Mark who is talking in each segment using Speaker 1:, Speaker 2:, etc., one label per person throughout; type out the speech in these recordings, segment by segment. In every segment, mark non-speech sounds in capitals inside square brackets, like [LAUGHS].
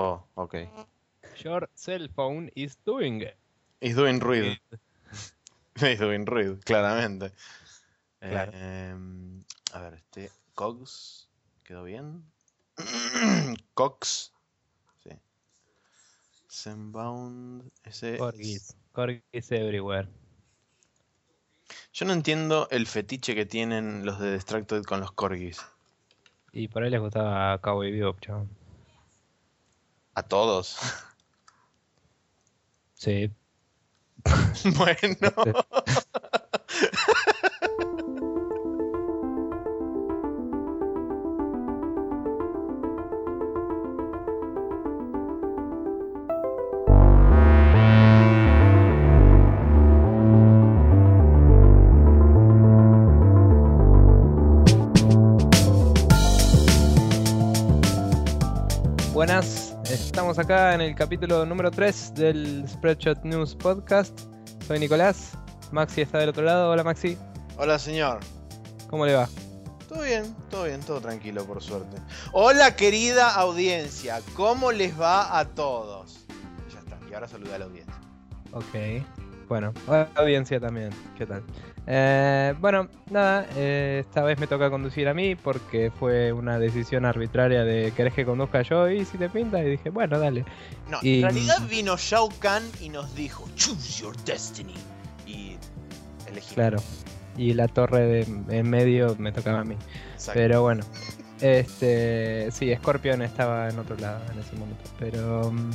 Speaker 1: Oh, ok.
Speaker 2: Your cell phone is doing it.
Speaker 1: Is doing ruido. Is [LAUGHS] doing ruido, claramente.
Speaker 2: Claro.
Speaker 1: Em, a ver, este. Cogs. ¿Quedó bien? [CLEARS THROAT] Cox. Sí. Zenbound. Ese.
Speaker 2: Corgis. Corgis everywhere.
Speaker 1: Yo no entiendo el fetiche que tienen los de Distracted con los corgis.
Speaker 2: Y por ahí les gustaba Cowboy Bebop, chaval.
Speaker 1: A todos.
Speaker 2: Sí. [LAUGHS]
Speaker 1: bueno.
Speaker 2: Estamos acá en el capítulo número 3 del Spreadshot News Podcast. Soy Nicolás, Maxi está del otro lado. Hola Maxi,
Speaker 1: Hola, señor.
Speaker 2: ¿cómo le va?
Speaker 1: Todo bien, todo bien, todo tranquilo, por suerte. Hola, querida audiencia. ¿Cómo les va a todos? Ya está. Y ahora saluda a la audiencia.
Speaker 2: Ok, bueno, hola audiencia también, ¿qué tal? Eh, bueno, nada, eh, esta vez me toca conducir a mí porque fue una decisión arbitraria de querés que conduzca yo y si te pinta y dije, bueno, dale.
Speaker 1: No,
Speaker 2: Y-
Speaker 1: en realidad vino Shao Kahn y nos dijo, choose your destiny. Y elegí.
Speaker 2: Claro, y la torre de en medio me tocaba a mí.
Speaker 1: Exacto.
Speaker 2: Pero bueno, este, sí, Scorpion estaba en otro lado en ese momento. Pero mm,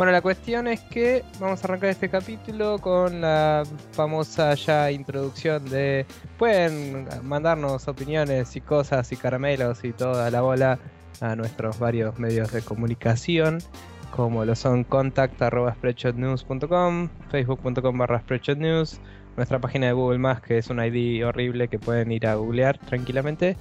Speaker 2: bueno, la cuestión es que vamos a arrancar este capítulo con la famosa ya introducción de pueden mandarnos opiniones y cosas y caramelos y toda la bola a nuestros varios medios de comunicación como lo son contact.spreadshotnews.com, facebook.com barra spreadshotnews, nuestra página de Google Más que es un ID horrible que pueden ir a googlear tranquilamente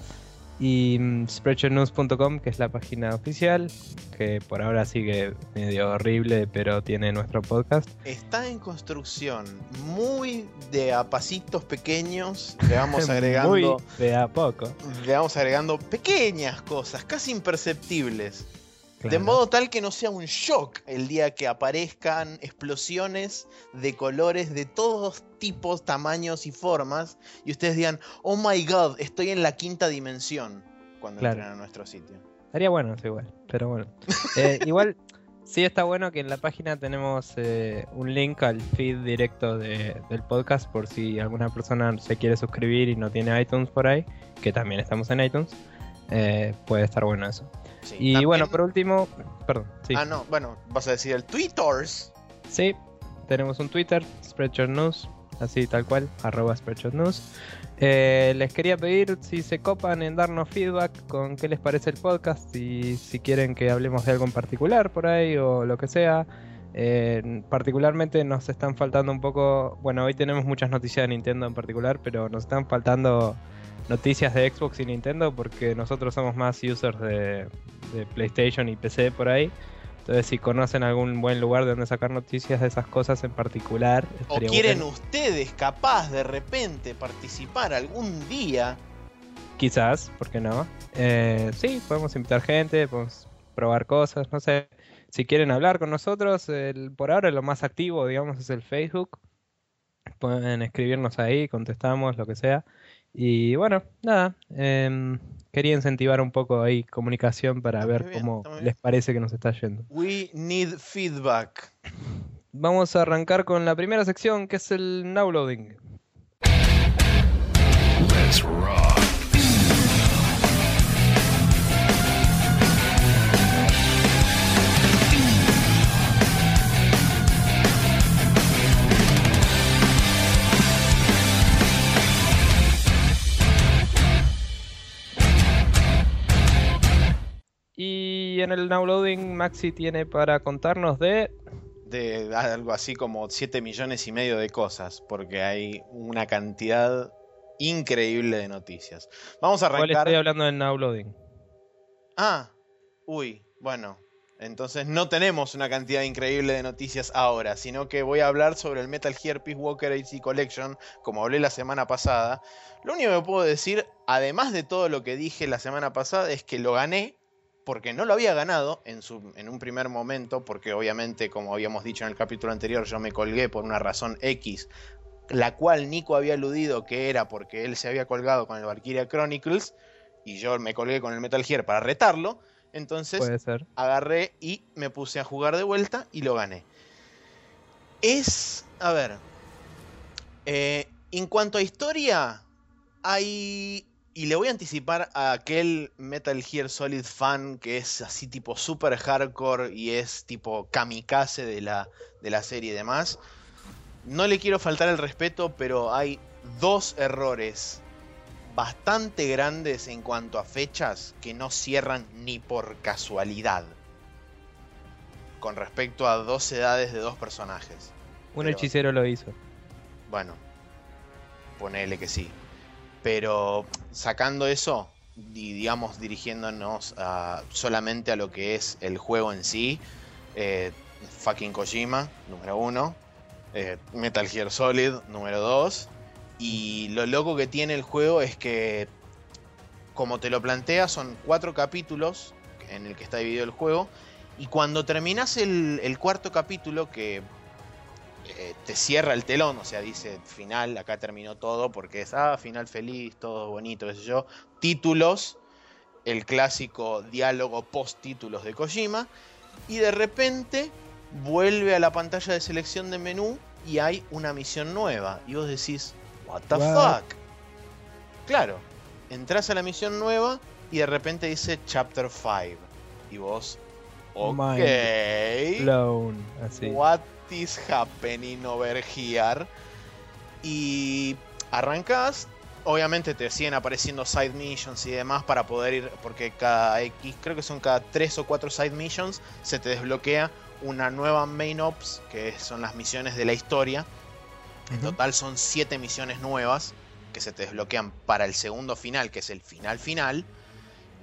Speaker 2: y mm, spreadshotnews.com que es la página oficial que por ahora sigue medio horrible pero tiene nuestro podcast
Speaker 1: Está en construcción, muy de a pasitos pequeños. Le vamos [LAUGHS] agregando,
Speaker 2: muy de a poco
Speaker 1: le vamos agregando pequeñas cosas, casi imperceptibles. De modo tal que no sea un shock el día que aparezcan explosiones de colores de todos tipos, tamaños y formas y ustedes digan, oh my god, estoy en la quinta dimensión cuando
Speaker 2: Claro.
Speaker 1: entren a nuestro sitio.
Speaker 2: Estaría bueno eso igual, pero bueno. [LAUGHS] Eh, igual sí está bueno que en la página tenemos eh, un link al feed directo de- del podcast por si alguna persona se quiere suscribir y no tiene iTunes por ahí, que también estamos en iTunes. eh, puede estar bueno eso.
Speaker 1: Sí,
Speaker 2: Y
Speaker 1: también-
Speaker 2: bueno, por último, perdón, sí.
Speaker 1: Ah, no, bueno, vas a decir el Twitters.
Speaker 2: Sí, tenemos un Twitter, Spreadshot News, así tal cual, arroba Spreadshot News. Eh, les quería pedir si se copan en darnos feedback con qué les parece el podcast y si quieren que hablemos de algo en particular por ahí o lo que sea. Eh, particularmente nos están faltando un poco, bueno, hoy tenemos muchas noticias de Nintendo en particular, pero nos están faltando noticias de Xbox y Nintendo porque nosotros somos más users de, de PlayStation y PC por ahí. Entonces, si conocen algún buen lugar de donde sacar noticias de esas cosas en particular,
Speaker 1: ¿O quieren
Speaker 2: bueno.
Speaker 1: ustedes capaz de repente participar algún día?
Speaker 2: Quizás, ¿por qué no? Eh, sí, podemos invitar gente, podemos probar cosas, no sé. Si quieren hablar con nosotros, el- por ahora lo más activo, digamos, es el Facebook. Pueden escribirnos ahí, contestamos, lo que sea. Y bueno, nada, em, quería incentivar un poco ahí comunicación para
Speaker 1: Está
Speaker 2: ver
Speaker 1: bien,
Speaker 2: cómo les parece que nos está yendo.
Speaker 1: We need feedback.
Speaker 2: Vamos a arrancar con la primera sección, que es el now loading.
Speaker 3: Let's rock.
Speaker 2: Y en el now loading, Maxi tiene para contarnos de
Speaker 1: De algo así como 7 millones y medio de cosas, porque hay una cantidad increíble de noticias. Vamos a
Speaker 2: ¿Cuál
Speaker 1: arrancar.
Speaker 2: estoy hablando del now loading?
Speaker 1: Ah, uy, bueno. Entonces no tenemos una cantidad increíble de noticias ahora, sino que voy a hablar sobre el Metal Gear Peace Walker AC Collection, como hablé la semana pasada. Lo único que puedo decir, además de todo lo que dije la semana pasada, es que lo gané porque no lo había ganado en, su, en un primer momento, porque obviamente, como habíamos dicho en el capítulo anterior, yo me colgué por una razón X, la cual Nico había aludido que era porque él se había colgado con el Valkyria Chronicles y yo me colgué con el Metal Gear para retarlo. Entonces agarré y me puse a jugar de vuelta y lo gané. Es, a ver, eh, en cuanto a historia, hay... Y le voy a anticipar a aquel Metal Gear Solid fan que es así tipo super hardcore y es tipo kamikaze de la, de la serie y demás. No le quiero faltar el respeto, pero hay dos errores bastante grandes en cuanto a fechas que no cierran ni por casualidad. Con respecto a dos edades de dos personajes.
Speaker 2: Un
Speaker 1: Pero-
Speaker 2: hechicero lo hizo.
Speaker 1: Bueno, ponele que sí. Pero sacando eso y digamos dirigiéndonos solamente a lo que es el juego en sí, eh, fucking Kojima, número uno, eh, Metal Gear Solid, número dos, y lo loco que tiene el juego es que, como te lo plantea, son cuatro capítulos en el que está dividido el juego, y cuando terminas el cuarto capítulo, que eh, te cierra el telón, o sea, dice final, acá terminó todo, porque es, ah, final feliz, todo bonito, qué sé yo. Títulos, el clásico diálogo post-títulos de Kojima, y de repente vuelve a la pantalla de selección de menú y hay una misión nueva, y vos decís, what the fuck. Claro, entras a la misión nueva y de repente dice Chapter 5, y vos, ok.
Speaker 2: Blown. Así.
Speaker 1: What is happening over here? Y arrancas. Obviamente te siguen apareciendo side missions y demás para poder ir. Porque cada X, creo que son cada 3 o 4 side missions, se te desbloquea una nueva main ops, que son las misiones de la historia. En total son 7 misiones nuevas que se te desbloquean para el segundo final, que es el final final.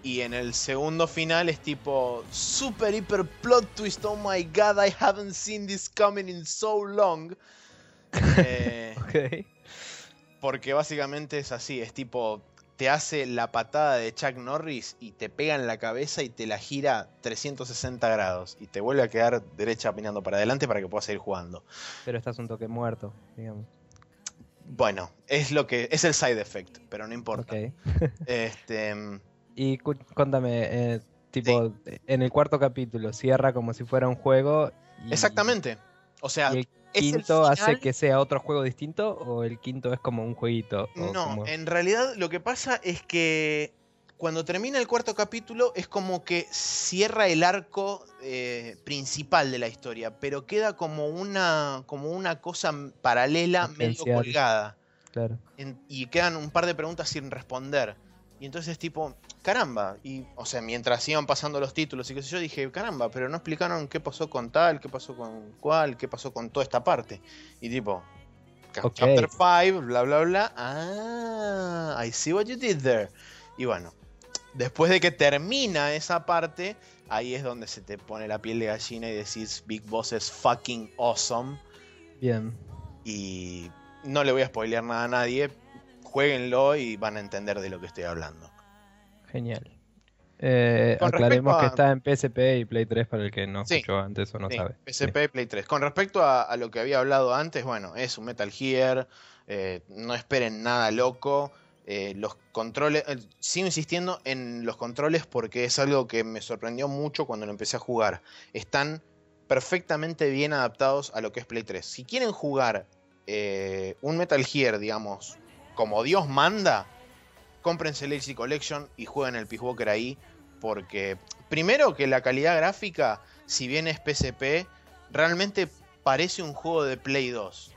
Speaker 1: Y en el segundo final es tipo super hiper plot twist. Oh my god, I haven't seen this coming in so long. Eh, [LAUGHS] porque básicamente es así, es tipo te hace la patada de Chuck Norris y te pega en la cabeza y te la gira 360 grados y te vuelve a quedar derecha opinando para adelante para que puedas seguir jugando.
Speaker 2: Pero estás un toque muerto, digamos.
Speaker 1: Bueno, es lo que es el side effect, pero no importa.
Speaker 2: Ok.
Speaker 1: Este,
Speaker 2: Y cu- cuéntame, eh, tipo, en el cuarto capítulo cierra como si fuera un juego. y-
Speaker 1: exactamente. O sea,
Speaker 2: ¿Y el quinto hace que sea otro juego distinto o el quinto es como un jueguito? o
Speaker 1: No,
Speaker 2: como-
Speaker 1: en realidad lo que pasa es que cuando termina el cuarto capítulo es como que cierra el arco eh, principal de la historia, pero queda como una, como una cosa paralela medio colgada.
Speaker 2: Claro.
Speaker 1: En- y quedan un par de preguntas sin responder. Y entonces tipo, caramba, y o sea, mientras iban pasando los títulos y qué sé yo, dije, caramba, pero no explicaron qué pasó con tal, qué pasó con cuál, qué pasó con toda esta parte. Y tipo, ca-
Speaker 2: Ok.
Speaker 1: chapter 5, bla bla bla. Ah, I see what you did there. Y bueno, después de que termina esa parte, ahí es donde se te pone la piel de gallina y decís, Big Boss es fucking awesome.
Speaker 2: Bien.
Speaker 1: Y no le voy a spoilear nada a nadie. Jueguenlo y van a entender de lo que estoy hablando.
Speaker 2: Genial. Eh, aclaremos que está en PSP y Play 3 para el que no
Speaker 1: Sí.
Speaker 2: escuchó antes o no
Speaker 1: Sí,
Speaker 2: sabe.
Speaker 1: PSP y Play 3. Con respecto a, a lo que había hablado antes, bueno, es un Metal Gear. eh, no esperen nada loco. eh, los controles. sigo insistiendo en los controles porque es algo que me sorprendió mucho cuando lo empecé a jugar. Están perfectamente bien adaptados a lo que es Play 3. Si quieren jugar un Metal Gear, digamos, como Dios manda, cómprense Legacy Collection y jueguen el Peace Walker ahí. Porque, primero, que la calidad gráfica, si bien es PSP, realmente parece un juego de Play 2.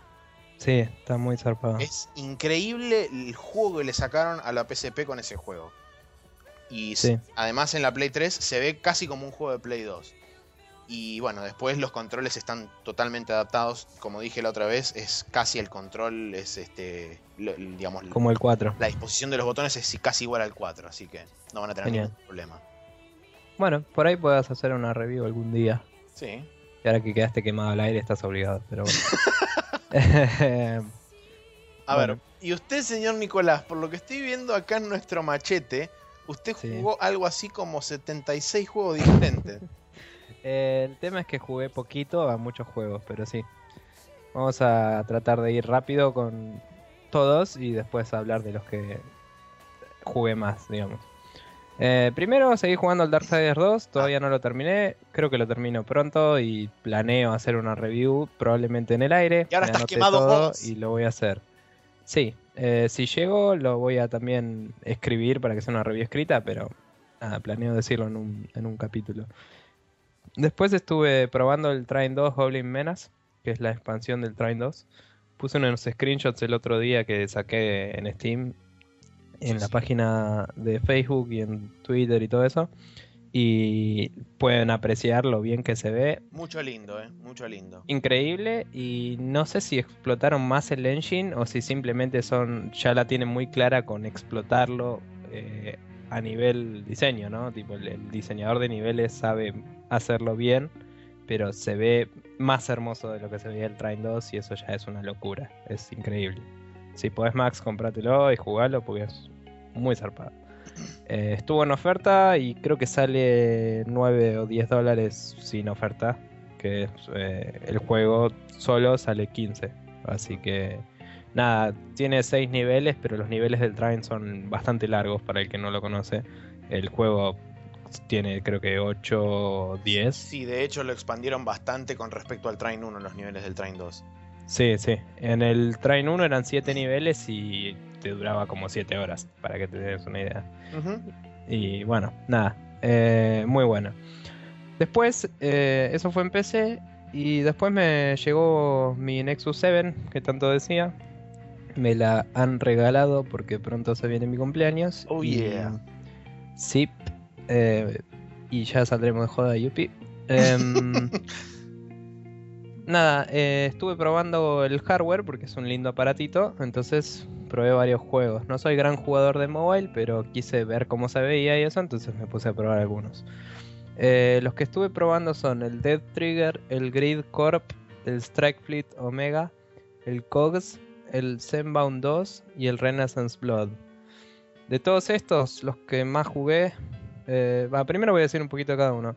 Speaker 2: Sí, está muy zarpado.
Speaker 1: Es increíble el juego que le sacaron a la PSP con ese juego. Y
Speaker 2: Sí.
Speaker 1: además en la Play 3 se ve casi como un juego de Play 2. Y bueno, después los controles están totalmente adaptados. Como dije la otra vez, es casi el control, es este, lo- digamos,
Speaker 2: Como el 4.
Speaker 1: la disposición de los botones es casi igual al 4, así que no van a tener
Speaker 2: Genial.
Speaker 1: ningún problema.
Speaker 2: Bueno, por ahí puedas hacer una review algún día.
Speaker 1: Sí.
Speaker 2: Y ahora que quedaste quemado al aire estás obligado, pero bueno. [LAUGHS]
Speaker 1: A
Speaker 2: Bueno.
Speaker 1: ver, y usted, señor Nicolás, por lo que estoy viendo acá en nuestro machete, Usted
Speaker 2: Sí.
Speaker 1: jugó algo así como 76 juegos diferentes. [LAUGHS]
Speaker 2: Eh, el tema es que jugué poquito a muchos juegos, pero sí. Vamos a tratar de ir rápido con todos y después hablar de los que jugué más, digamos. Eh, primero seguí jugando al Darksiders 2, todavía no lo terminé, creo que lo termino pronto y planeo hacer una review probablemente en el aire.
Speaker 1: Y ahora estás quemado
Speaker 2: todo
Speaker 1: vos.
Speaker 2: Y lo voy a hacer. Sí, eh, si llego lo voy a también escribir para que sea una review escrita, pero nada, planeo decirlo en un, en un capítulo. Después estuve probando el Train 2 Goblin Menace, que es la expansión del Train 2. Puse unos screenshots el otro día que saqué en Steam, en
Speaker 1: Sí,
Speaker 2: la
Speaker 1: sí.
Speaker 2: página de Facebook y en Twitter y todo eso. Y pueden apreciar lo bien que se ve.
Speaker 1: Mucho lindo, eh. Mucho lindo.
Speaker 2: Increíble y no sé si explotaron más el engine o si simplemente son ya la tienen muy clara con explotarlo eh, a nivel diseño, ¿no? Tipo el, el diseñador de niveles sabe hacerlo bien, pero se ve más hermoso de lo que se veía el Train 2 y eso ya es una locura, es increíble. Si podés Max, comprátelo y jugalo porque es muy zarpado. Eh, estuvo en oferta y creo que sale 9 o 10 dólares sin oferta. Que eh, el juego solo sale 15. Así que nada, tiene 6 niveles, pero los niveles del train son bastante largos para el que no lo conoce. El juego tiene creo que 8 o 10.
Speaker 1: Sí, de hecho lo expandieron bastante con respecto al Train 1, los niveles del Train 2.
Speaker 2: Sí, sí. En el Train 1 eran 7 niveles y te duraba como 7 horas, para que te des una idea.
Speaker 1: Ujú.
Speaker 2: Y bueno, nada, eh, muy bueno. Después, eh, eso fue en PC y después me llegó mi Nexus 7, que tanto decía. Me la han regalado porque pronto se viene mi cumpleaños.
Speaker 1: Oh,
Speaker 2: y-
Speaker 1: yeah.
Speaker 2: Sí. Eh, y ya saldremos de joda, yupi. Em, [LAUGHS] nada, eh, estuve probando el hardware porque es un lindo aparatito, entonces probé varios juegos. No soy gran jugador de mobile, pero quise ver cómo se veía y eso, entonces me puse a probar algunos. Eh, los que estuve probando son el Dead Trigger, el Grid Corp, el Strike Fleet Omega, el Cogs, el Zenbound 2 y el Renaissance Blood. De todos estos, los que más jugué, eh, primero voy a decir un poquito de cada uno.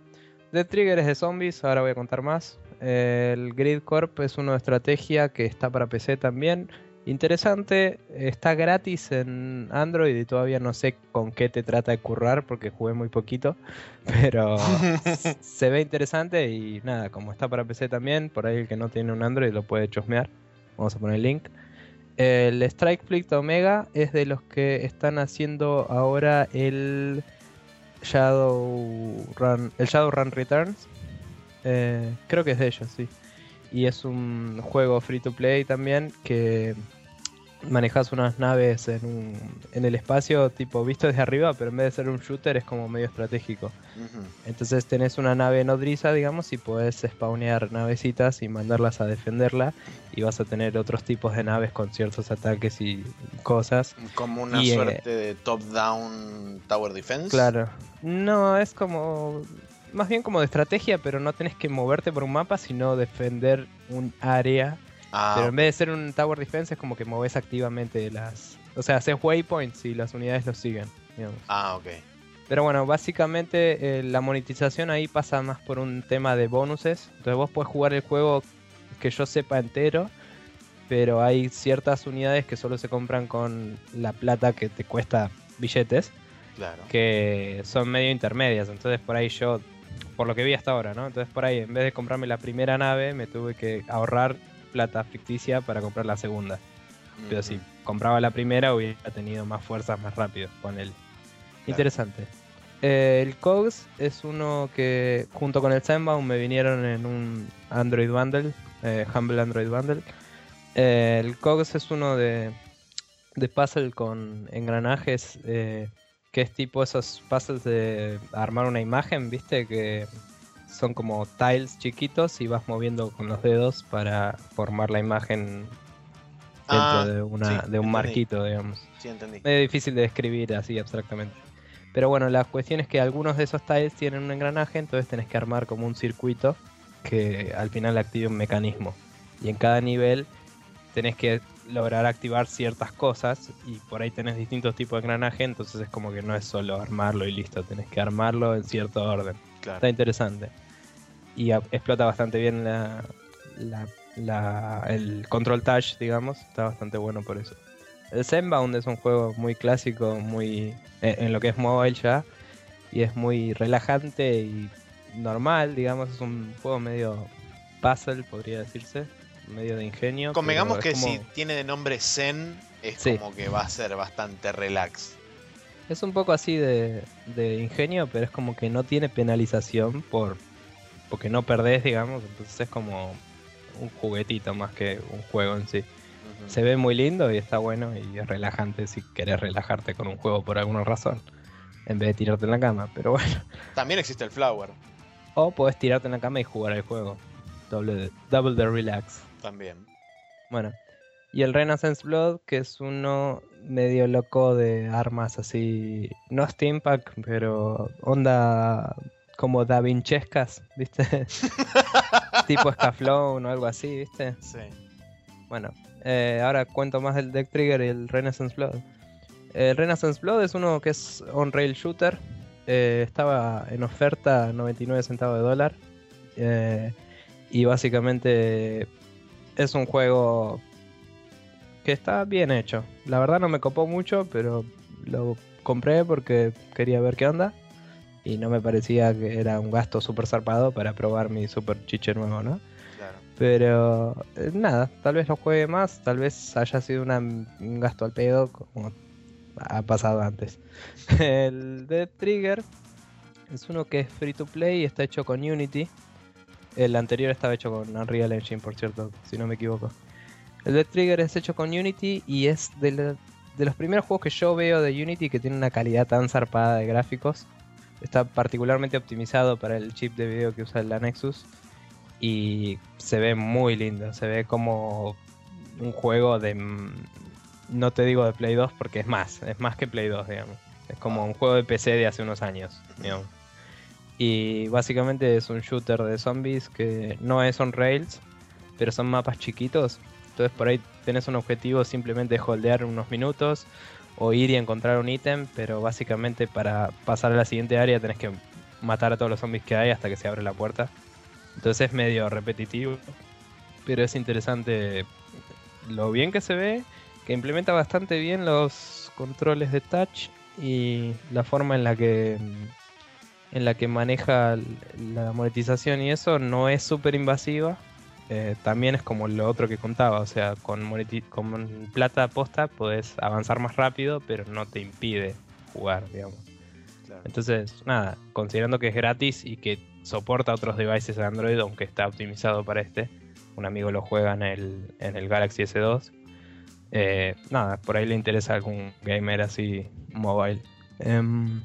Speaker 2: Dead Trigger es de zombies, ahora voy a contar más. Eh, el Grid Corp es uno de estrategia que está para PC también. Interesante, está gratis en Android y todavía no sé con qué te trata de currar porque jugué muy poquito. [LAUGHS] Pero [LAUGHS] se ve interesante y nada, como está para PC también, por ahí el que no tiene un Android lo puede chusmear. Vamos a poner el link. El Strike Fleet Omega es de los que están haciendo ahora el Shadowrun, el Shadowrun Returns. Eh, creo que es de ellos, sí. Y es un juego free to play también que manejas unas naves en, un, en el espacio, tipo visto desde arriba, pero en vez de ser un shooter es como medio estratégico. Entonces tenés una nave nodriza, digamos, y podés spawnear navecitas y mandarlas a defenderla. Y vas a tener otros tipos de naves con ciertos ataques y cosas.
Speaker 1: Como una
Speaker 2: Y, eh,
Speaker 1: suerte de top-down tower defense.
Speaker 2: Claro. No, es como... Más bien como de estrategia, pero no tenés que moverte por un mapa, sino defender un área.
Speaker 1: Ah,
Speaker 2: Pero en vez de ser un tower defense es como que moves activamente las... O sea, haces waypoints y las unidades los siguen, digamos.
Speaker 1: ah, ok.
Speaker 2: Pero bueno, básicamente eh, la monetización ahí pasa más por un tema de bonuses. Entonces vos puedes jugar el juego que yo sepa entero, pero hay ciertas unidades que solo se compran con la plata que te cuesta billetes,
Speaker 1: Claro.
Speaker 2: que son medio intermedias. Entonces por ahí yo, por lo que vi hasta ahora, ¿no? Entonces por ahí en vez de comprarme la primera nave, me tuve que ahorrar plata ficticia para comprar la segunda. Pero si compraba la primera hubiera tenido más fuerzas más rápido con él. Interesante. Eh, el Cogs es uno que junto con el Zenbound me vinieron en un Android Bundle, eh, Humble Android Bundle. Eh, el Cogs es uno de, de puzzle con engranajes, que es tipo esos puzzles de armar una imagen, ¿viste? Que son como tiles chiquitos y vas moviendo con los dedos para formar la imagen dentro
Speaker 1: Ah,
Speaker 2: de, una,
Speaker 1: sí,
Speaker 2: de un
Speaker 1: entendí.
Speaker 2: marquito, digamos
Speaker 1: Sí, entendí.
Speaker 2: medio difícil de describir así abstractamente. Pero bueno, la cuestión es que algunos de esos tiles tienen un engranaje, entonces tenés que armar como un circuito que al final active un mecanismo. Y en cada nivel tenés que lograr activar ciertas cosas y por ahí tenés distintos tipos de engranaje, entonces es como que no es solo armarlo y listo, tenés que armarlo en cierto orden. Está interesante. Y explota bastante bien la, el control touch, digamos, está bastante bueno por eso. El Zenbound es un juego muy clásico, muy en, lo que es mobile ya, y es muy relajante y normal, digamos, es un juego medio puzzle, podría decirse, medio de ingenio.
Speaker 1: Convengamos que si tiene de nombre Zen, es como que va a ser bastante relax.
Speaker 2: Es un poco así de, de, ingenio, pero es como que no tiene penalización por porque no perdés, digamos, entonces es como un juguetito más que un juego en sí. Se ve muy lindo y está bueno y es relajante si querés relajarte con un juego por alguna razón, en vez de tirarte en la cama, pero bueno.
Speaker 1: También existe el Flower.
Speaker 2: O podés tirarte en la cama y jugar el juego. Double, double the relax.
Speaker 1: También.
Speaker 2: Bueno. Y el Renaissance Blood, que es uno medio loco de armas así. No steampunk, pero onda como Da Vinchescas, ¿viste? [LAUGHS] tipo Scaflón o algo así, ¿viste?
Speaker 1: Sí.
Speaker 2: Bueno, eh, ahora cuento más del Deck Trigger y el Renaissance Blood. El Renaissance Blood es uno que es on-rail shooter. Eh, estaba en oferta 99 centavos de dólar. Eh, y básicamente es un juego que está bien hecho. La verdad no me copó mucho, pero lo compré porque quería ver qué onda. Y no me parecía que era un gasto súper zarpado para probar mi super chiche nuevo, ¿no? Claro. Pero eh, nada, tal vez lo juegue más, tal vez haya sido un gasto al pedo, como ha pasado antes. [LAUGHS] El Dead Trigger es uno que es free to play y está hecho con Unity. El anterior estaba hecho con Unreal Engine, por cierto, si no me equivoco. El Dead Trigger es hecho con Unity y es de, los primeros juegos que yo veo de Unity que tiene una calidad tan zarpada de gráficos. Está particularmente optimizado para el chip de video que usa la Nexus y se ve muy lindo. Se ve como un juego de. Mm, no te digo de Play 2 porque es más, es más que Play 2, digamos. Es como un juego de PC de hace unos años, digamos. Y básicamente es un shooter de zombies que no es on rails, pero son mapas chiquitos. Entonces por ahí tenés un objetivo simplemente de holdear unos minutos o ir y encontrar un ítem, pero básicamente para pasar a la siguiente área tenés que matar a todos los zombies que hay hasta que se abre la puerta. Entonces es medio repetitivo, pero es interesante lo bien que se ve, que implementa bastante bien los controles de touch y la forma en la que en la que maneja la monetización y eso no es súper invasiva. Eh, también es como lo otro que contaba, o sea, con, con plata posta puedes avanzar más rápido, pero no te impide jugar, digamos. Entonces, nada, considerando que es gratis y que soporta otros devices de Android, aunque está optimizado para este, un amigo lo juega en el, en el Galaxy S2. Eh, nada, por ahí le interesa algún gamer así mobile. Em,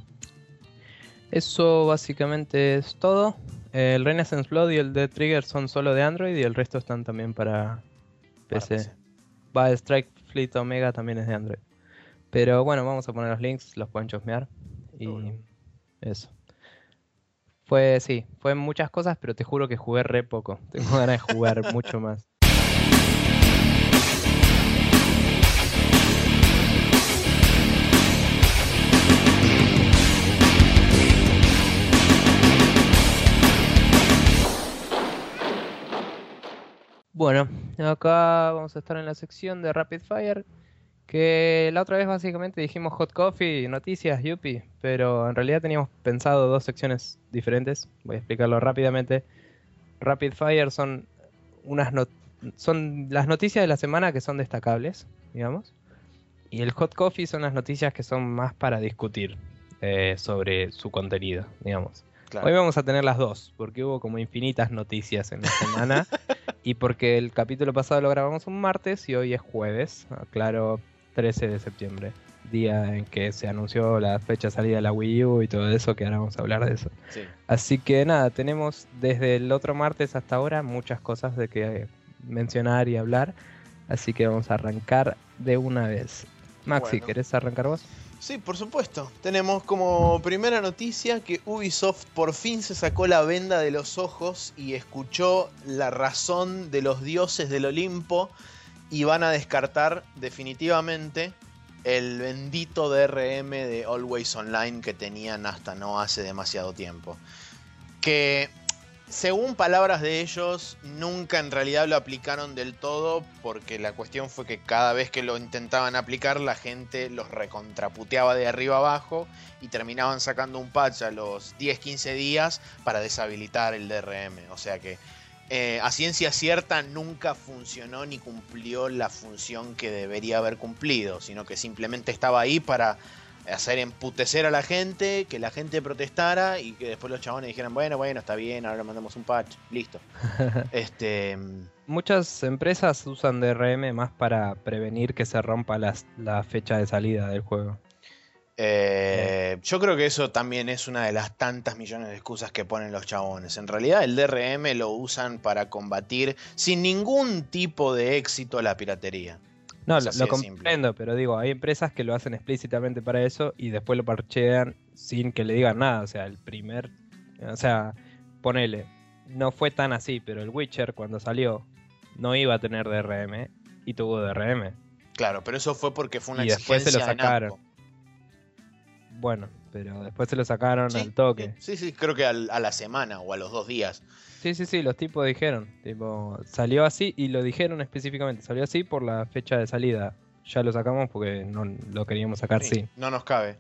Speaker 2: eso básicamente es todo. El Renaissance Blood y el Dead Trigger son solo de Android y el resto están también para PC. Va, Strike Fleet Omega también es de Android. Pero bueno, vamos a poner los links, los pueden chosmear. Y eso. Fue, sí, fue muchas cosas, pero te juro que jugué re poco. Tengo ganas de jugar [LAUGHS] mucho más. Bueno, acá vamos a estar en la sección de Rapid Fire, que la otra vez básicamente dijimos Hot Coffee, noticias, yupi, pero en realidad teníamos pensado dos secciones diferentes. Voy a explicarlo rápidamente. Rapid Fire son unas son las noticias de la semana que son destacables, digamos. Y el Hot Coffee son las noticias que son más para discutir eh, sobre su contenido, digamos. Hoy vamos a tener las dos, porque hubo como infinitas noticias en la semana. [LAUGHS] y porque el capítulo pasado lo grabamos un martes y hoy es jueves, claro, 13 de septiembre, día en que se anunció la fecha de salida de la Wii U y todo eso, que ahora vamos a hablar de eso. Así que nada, tenemos desde el otro martes hasta ahora muchas cosas de que mencionar y hablar, así que vamos a arrancar de una vez. Maxi, ¿querés arrancar vos?
Speaker 1: Sí, por supuesto. Tenemos como primera noticia que Ubisoft por fin se sacó la venda de los ojos y escuchó la razón de los dioses del Olimpo y van a descartar definitivamente el bendito DRM de Always Online que tenían hasta no hace demasiado tiempo. Que según palabras de ellos, nunca en realidad lo aplicaron del todo porque la cuestión fue que cada vez que lo intentaban aplicar la gente los recontraputeaba de arriba abajo y terminaban sacando un patch a los 10-15 días para deshabilitar el DRM. O sea que eh, a ciencia cierta nunca funcionó ni cumplió la función que debería haber cumplido, sino que simplemente estaba ahí para hacer emputecer a la gente, que la gente protestara y que después los chabones dijeran, bueno, bueno, está bien, ahora le mandamos un patch, listo. [LAUGHS] este
Speaker 2: Muchas empresas usan DRM más para prevenir que se rompa la fecha de salida del juego.
Speaker 1: Eh, yo creo que eso también es una de las tantas millones de excusas que ponen los chabones. En realidad el DRM lo usan para combatir sin ningún tipo de éxito la piratería.
Speaker 2: No, lo, comprendo, pero digo, hay empresas que lo hacen explícitamente para eso y después lo parchean sin que le digan nada. O sea, el primer. O sea, ponele. No fue tan así, pero el Witcher cuando salió no iba a tener DRM y tuvo DRM.
Speaker 1: Claro, pero eso fue porque fue una
Speaker 2: y después se lo sacaron. Bueno, pero después se lo sacaron al toque.
Speaker 1: Sí, sí, creo que a la semana o a los dos días.
Speaker 2: Sí, sí, sí, los tipos dijeron. Tipo, salió así y lo dijeron específicamente. Salió así por la fecha de salida. Ya lo sacamos porque no lo queríamos sacar, sí.
Speaker 1: No nos cabe.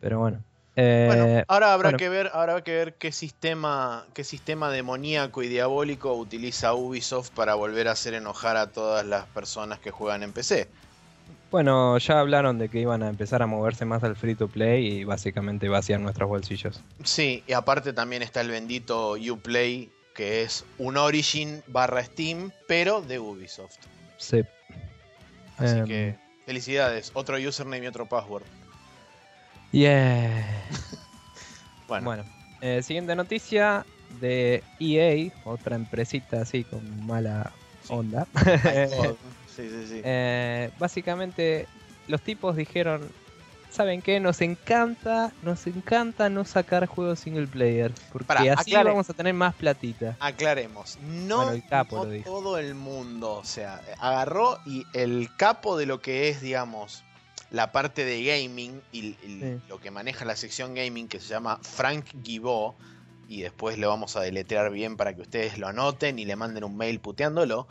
Speaker 2: Pero bueno.
Speaker 1: bueno, eh, ahora habrá que ver, ahora que ver qué sistema, qué sistema demoníaco y diabólico utiliza Ubisoft para volver a hacer enojar a todas las personas que juegan en PC.
Speaker 2: Bueno, ya hablaron de que iban a empezar a moverse más al free to play y básicamente vaciar nuestros bolsillos.
Speaker 1: Sí, y aparte también está el bendito Uplay que es un Origin barra Steam, pero de Ubisoft.
Speaker 2: Sí.
Speaker 1: Así em. que felicidades, otro username y otro password.
Speaker 2: Yeah. [LAUGHS] bueno. Eh, siguiente noticia de EA, otra empresita así con mala onda. [LAUGHS]
Speaker 1: sí, sí, sí.
Speaker 2: Eh, básicamente los tipos dijeron, ¿saben qué? Nos encanta, nos encanta no sacar juegos single player. Porque así vamos a tener más platita.
Speaker 1: Aclaremos. No, todo el mundo, o sea, agarró y el capo de lo que es, digamos, la parte de gaming y, lo que maneja la sección gaming que se llama Frank Guibault, y después le vamos a deletrear bien para que ustedes lo anoten y le manden un mail puteándolo,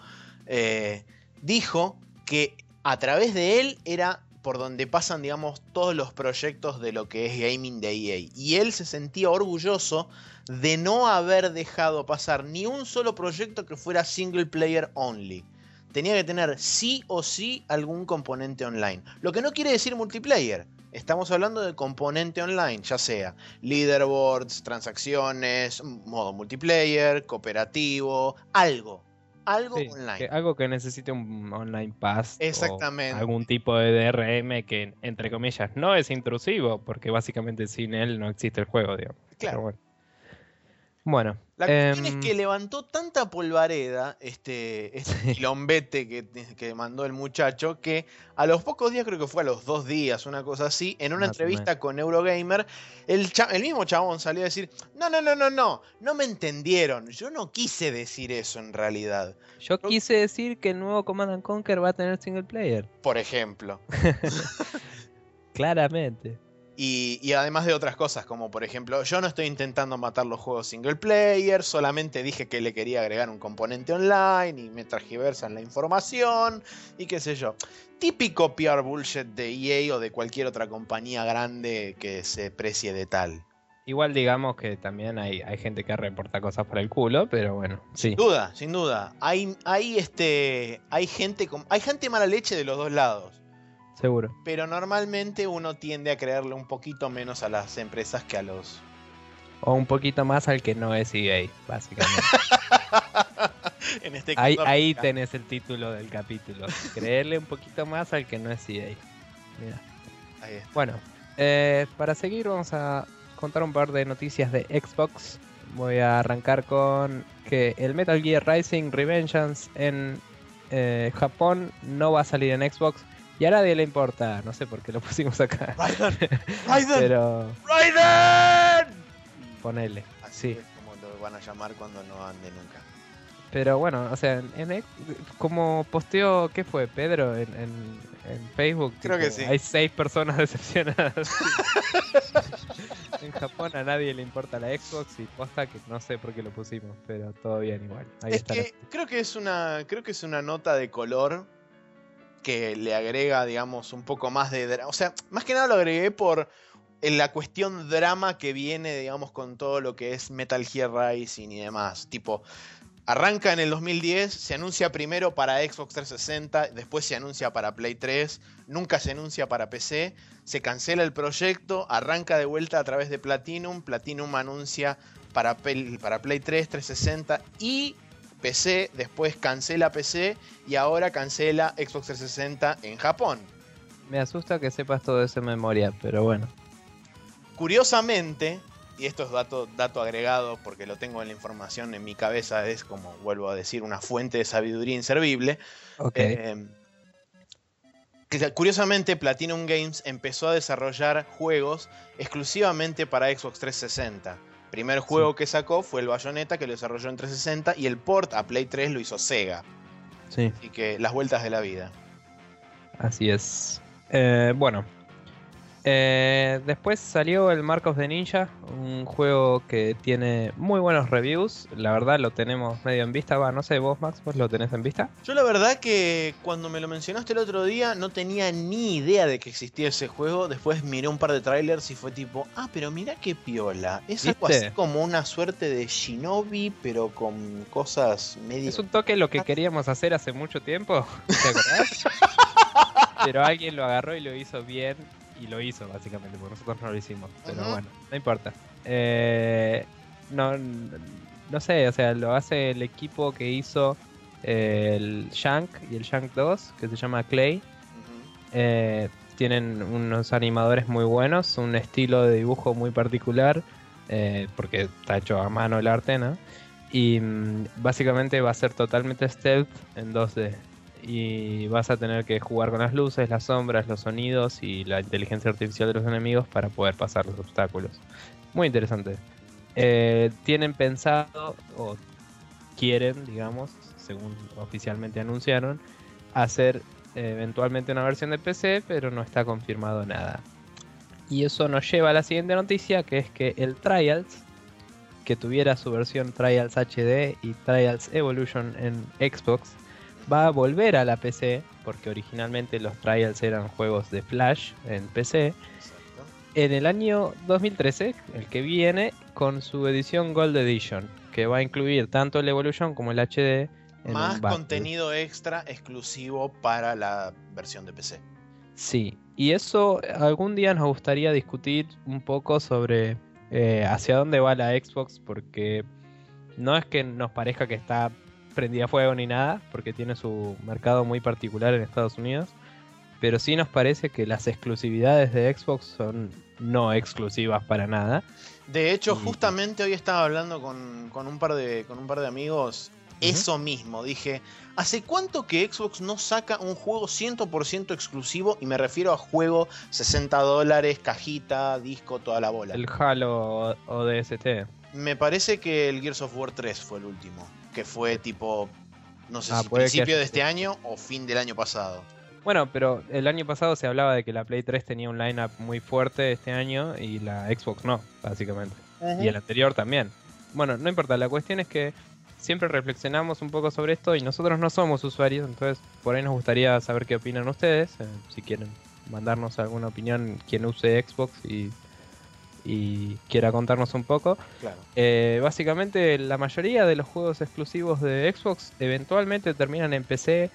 Speaker 1: eh, dijo que a través de él era por donde pasan, digamos, todos los proyectos de lo que es gaming de EA. Y él se sentía orgulloso de no haber dejado pasar ni un solo proyecto que fuera single player only. Tenía que tener sí o sí algún componente online. Lo que no quiere decir multiplayer. Estamos hablando de componente online, ya sea leaderboards, transacciones, modo multiplayer, cooperativo, algo algo online.
Speaker 2: algo que necesite un online pass.
Speaker 1: Exactamente.
Speaker 2: algún tipo de DRM que, entre comillas, no es intrusivo, porque básicamente sin él no existe el juego, digamos.
Speaker 1: Claro.
Speaker 2: Bueno.
Speaker 1: La cuestión es em, que levantó tanta polvareda este, este [LAUGHS] quilombete que, que, mandó el muchacho que a los pocos días, creo que fue a los dos días, una cosa así, en una entrevista con Eurogamer, el, el mismo chabón salió a decir, no, no, no, no, no, no me entendieron, yo no quise decir eso en realidad.
Speaker 2: Yo quise decir que el nuevo Command Conquer va a tener single player.
Speaker 1: Por ejemplo. [LAUGHS]
Speaker 2: Claramente.
Speaker 1: Y, además de otras cosas, como por ejemplo, yo no estoy intentando matar los juegos single player, solamente dije que le quería agregar un componente online y me transgiversan la información y qué sé yo. Típico PR bullshit de EA o de cualquier otra compañía grande que se precie de tal.
Speaker 2: Igual digamos que también hay, hay gente que reporta cosas por el culo, pero bueno, sí.
Speaker 1: Sin duda, sin duda. Hay, hay, este, hay, gente, con, hay gente mala leche de los dos lados.
Speaker 2: Seguro.
Speaker 1: Pero normalmente uno tiende a creerle un poquito menos a las empresas que a los.
Speaker 2: O un poquito más al que no es EA, básicamente. [LAUGHS] [LAUGHS]
Speaker 1: en este
Speaker 2: ahí, ahí tenés el título del capítulo. Creerle un poquito más al que no es EA. Mira. Ahí Bueno, eh, para seguir vamos a contar un par de noticias de Xbox. Voy a arrancar con que el Metal Gear Rising Revengeance en eh, Japón no va a salir en Xbox y a nadie le importa, no sé por qué lo [LAUGHS] pusimos acá.
Speaker 1: Raiden, [LAUGHS] Raiden,
Speaker 2: Pero...
Speaker 1: Raiden.
Speaker 2: Ponele.
Speaker 1: Así es como lo van a llamar cuando no ande nunca.
Speaker 2: Pero bueno, o sea, en, en- como posteó, ¿qué fue? Pedro en, en- en Facebook.
Speaker 1: Creo
Speaker 2: tipo,
Speaker 1: que sí.
Speaker 2: Hay seis personas [LAUGHS] decepcionadas. en Japón a nadie le importa la Xbox y posta que no sé por qué lo pusimos, pero todo bien igual. Ahí
Speaker 1: es
Speaker 2: está.
Speaker 1: que creo que es una creo que es una nota de color que le agrega digamos un poco más de o sea más que nada lo agregué por la cuestión drama que viene digamos con todo lo que es Metal Gear Rising y demás. Tipo arranca en el 2010 se anuncia primero para Xbox 360 después se anuncia para Play 3 nunca se anuncia para PC se cancela el proyecto arranca de vuelta a través de Platinum Platinum anuncia para, Pel- para Play 3 360 y PC, después cancela PC y ahora cancela Xbox 360 en Japón.
Speaker 2: Me asusta que sepas todo eso en memoria, pero bueno.
Speaker 1: Curiosamente, y esto es dato, dato agregado porque lo tengo en la información en mi cabeza, es como vuelvo a decir, una fuente de sabiduría inservible.
Speaker 2: Ok.
Speaker 1: eh, curiosamente, Platinum Games empezó a desarrollar juegos exclusivamente para Xbox 360. Primer juego que sacó fue el Bayonetta, que lo desarrolló en 360, y el port a Play 3 lo hizo Sega.
Speaker 2: sí.
Speaker 1: Así que las vueltas de la vida.
Speaker 2: Así es. Eh, bueno. Eh, después salió el Mark of the Ninja, un juego que tiene muy buenos reviews. La verdad lo tenemos medio en vista. Va, no sé, vos Max, vos lo tenés en vista.
Speaker 1: Yo la verdad que cuando me lo mencionaste el otro día no tenía ni idea de que existía ese juego. Después miré un par de trailers y fue tipo, ah, pero mira qué piola. Es algo así como una suerte de Shinobi, pero con cosas medio...
Speaker 2: Es un toque lo que queríamos hacer hace mucho tiempo. ¿Te acordás? [LAUGHS] Pero alguien lo agarró y lo hizo bien. Y lo hizo, básicamente, porque nosotros no lo hicimos. Pero bueno, no importa. Eh, no, no sé, o sea, lo hace el equipo que hizo eh, el Shank y el Shank 2, que se llama Clay. Eh, tienen unos animadores muy buenos, un estilo de dibujo muy particular, eh, porque está hecho a mano el arte, ¿no? Y mm, básicamente va a ser totalmente stealth en 2D. Y vas a tener que jugar con las luces, las sombras, los sonidos y la inteligencia artificial de los enemigos para poder pasar los obstáculos. Muy interesante. Eh, tienen pensado, o quieren, digamos, según oficialmente anunciaron, hacer eh, eventualmente una versión de PC, pero no está confirmado nada. Y eso nos lleva a la siguiente noticia, que es que el Trials, que tuviera su versión Trials HD y Trials Evolution en Xbox, va a volver a la PC, porque originalmente los Trials eran juegos de Flash en PC,
Speaker 1: Exacto.
Speaker 2: en el año 2013, el que viene, con su edición Gold Edition, que va a incluir tanto el Evolution como el HD. en
Speaker 1: Más contenido extra exclusivo para la versión de PC.
Speaker 2: Sí, y eso algún día nos gustaría discutir un poco sobre eh, hacia dónde va la Xbox, porque no es que nos parezca que está prendida a fuego ni nada, porque tiene su mercado muy particular en Estados Unidos, pero sí nos parece que las exclusividades de Xbox son no exclusivas para nada.
Speaker 1: De hecho,
Speaker 2: Y-
Speaker 1: justamente hoy estaba hablando con, con un, par de, con un par de amigos. Eso mismo, dije, ¿hace cuánto que Xbox no saca un juego 100% exclusivo? Y me refiero a juego 60 dólares, cajita, disco, toda la bola.
Speaker 2: El Halo ODST.
Speaker 1: Me parece que el Gears of War 3 fue el último, que fue tipo, no sé
Speaker 2: Ah,
Speaker 1: si principio de este año o fin del año pasado.
Speaker 2: Bueno, pero el año pasado se hablaba de que la Play 3 tenía un lineup muy fuerte este año y la Xbox no, básicamente. Y el anterior también. Bueno, no importa, la cuestión es que siempre reflexionamos un poco sobre esto y nosotros no somos usuarios, entonces por ahí nos gustaría saber qué opinan ustedes, eh, si quieren mandarnos alguna opinión quien use Xbox y, y quiera contarnos un poco.
Speaker 1: Claro.
Speaker 2: Eh, básicamente la mayoría de los juegos exclusivos de Xbox eventualmente terminan en PC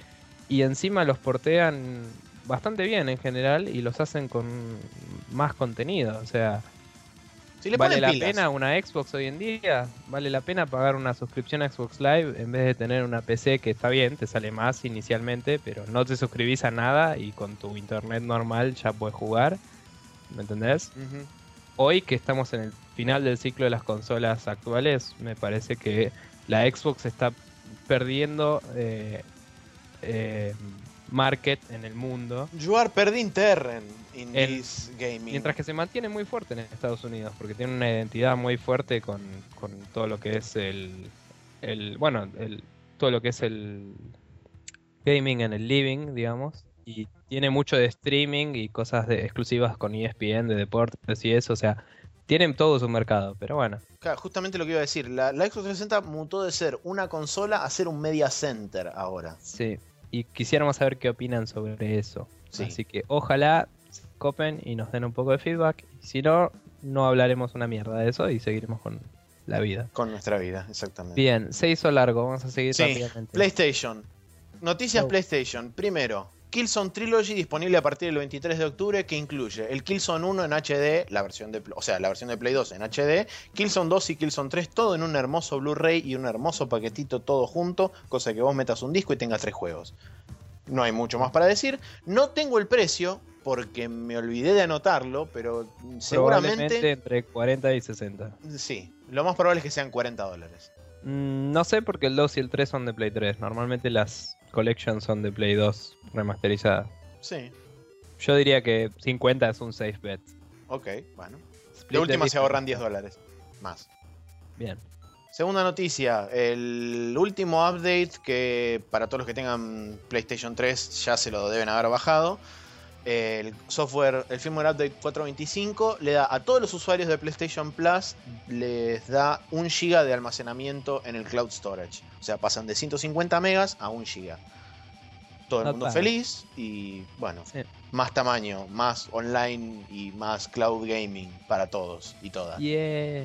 Speaker 2: y encima los portean bastante bien en general y los hacen con más contenido, o sea...
Speaker 1: Si le
Speaker 2: ¿Vale la
Speaker 1: pilas.
Speaker 2: pena una Xbox hoy en día? ¿Vale la pena pagar una suscripción a Xbox Live en vez de tener una PC que está bien, te sale más inicialmente, pero no te suscribís a nada y con tu internet normal ya puedes jugar? ¿Me entendés? Hoy que estamos en el final del ciclo de las consolas actuales, me parece que la Xbox está perdiendo eh, eh, market en el mundo.
Speaker 1: You are perding terren in
Speaker 2: El-
Speaker 1: this gaming.
Speaker 2: Mientras que se mantiene muy fuerte en Estados Unidos, porque tiene una identidad muy fuerte con, con todo lo que es el, el bueno, el, todo lo que es el gaming en el living, digamos. Y tiene mucho de streaming y cosas de, exclusivas con ESPN, de deportes y eso. O sea, tienen todo su mercado, pero bueno.
Speaker 1: Claro, justamente lo que iba a decir. La, la Xbox 360 mutó de ser una consola a ser un media center ahora.
Speaker 2: Sí. Y quisiéramos saber qué opinan sobre eso.
Speaker 1: Sí.
Speaker 2: Así que ojalá se copen y nos den un poco de feedback. Si no, no hablaremos una mierda de eso y seguiremos con la vida.
Speaker 1: Con nuestra vida, exactamente.
Speaker 2: Bien, se hizo largo, vamos a seguir
Speaker 1: Sí,
Speaker 2: rápidamente.
Speaker 1: PlayStation. Noticias
Speaker 2: Oh.
Speaker 1: PlayStation. Primero, Killzone Trilogy disponible a partir del 23 de octubre que incluye el Killzone 1 en HD, la versión de, o sea, la versión de Play 2 en HD, Killzone 2 y Killzone 3 todo en un hermoso Blu-ray y un hermoso paquetito todo junto, cosa que vos metas un disco y tengas tres juegos. No hay mucho más para decir. No tengo el precio porque me olvidé de anotarlo, pero seguramente
Speaker 2: entre 40 y 60.
Speaker 1: sí. Lo más probable es que sean 40 dólares.
Speaker 2: Mm, no sé porque el 2 y el 3 son de Play 3. Normalmente las collections son de Play 2 remasterizadas.
Speaker 1: Sí.
Speaker 2: Yo diría que 50 es un safe bet.
Speaker 1: Ok, bueno.
Speaker 2: Split
Speaker 1: De última se ahorran 10 dólares. Más.
Speaker 2: Bien.
Speaker 1: Segunda noticia, el último update que para todos los que tengan PlayStation 3 ya se lo deben haber bajado. El software, el firmware update 425 le da a todos los usuarios de PlayStation Plus les da 1 GB de almacenamiento en el cloud storage. O sea, pasan de 150 megas a 1 GB. Todo el
Speaker 2: Not
Speaker 1: mundo
Speaker 2: bad.
Speaker 1: feliz y bueno,
Speaker 2: Sí.
Speaker 1: más tamaño, más online y más cloud gaming para todos y todas.
Speaker 2: Yeah.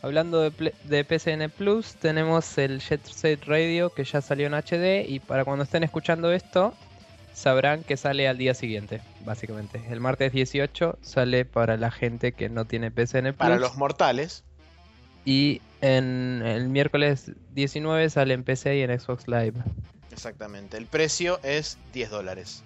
Speaker 2: Hablando de, de PCN Plus, tenemos el Jet Set Radio que ya salió en HD y para cuando estén escuchando esto, sabrán que sale al día siguiente, básicamente. El martes 18 sale para la gente que no tiene PCN.
Speaker 1: Para los mortales,
Speaker 2: Y en el miércoles 19 sale en PC y en Xbox Live.
Speaker 1: Exactamente. El precio es 10 dólares.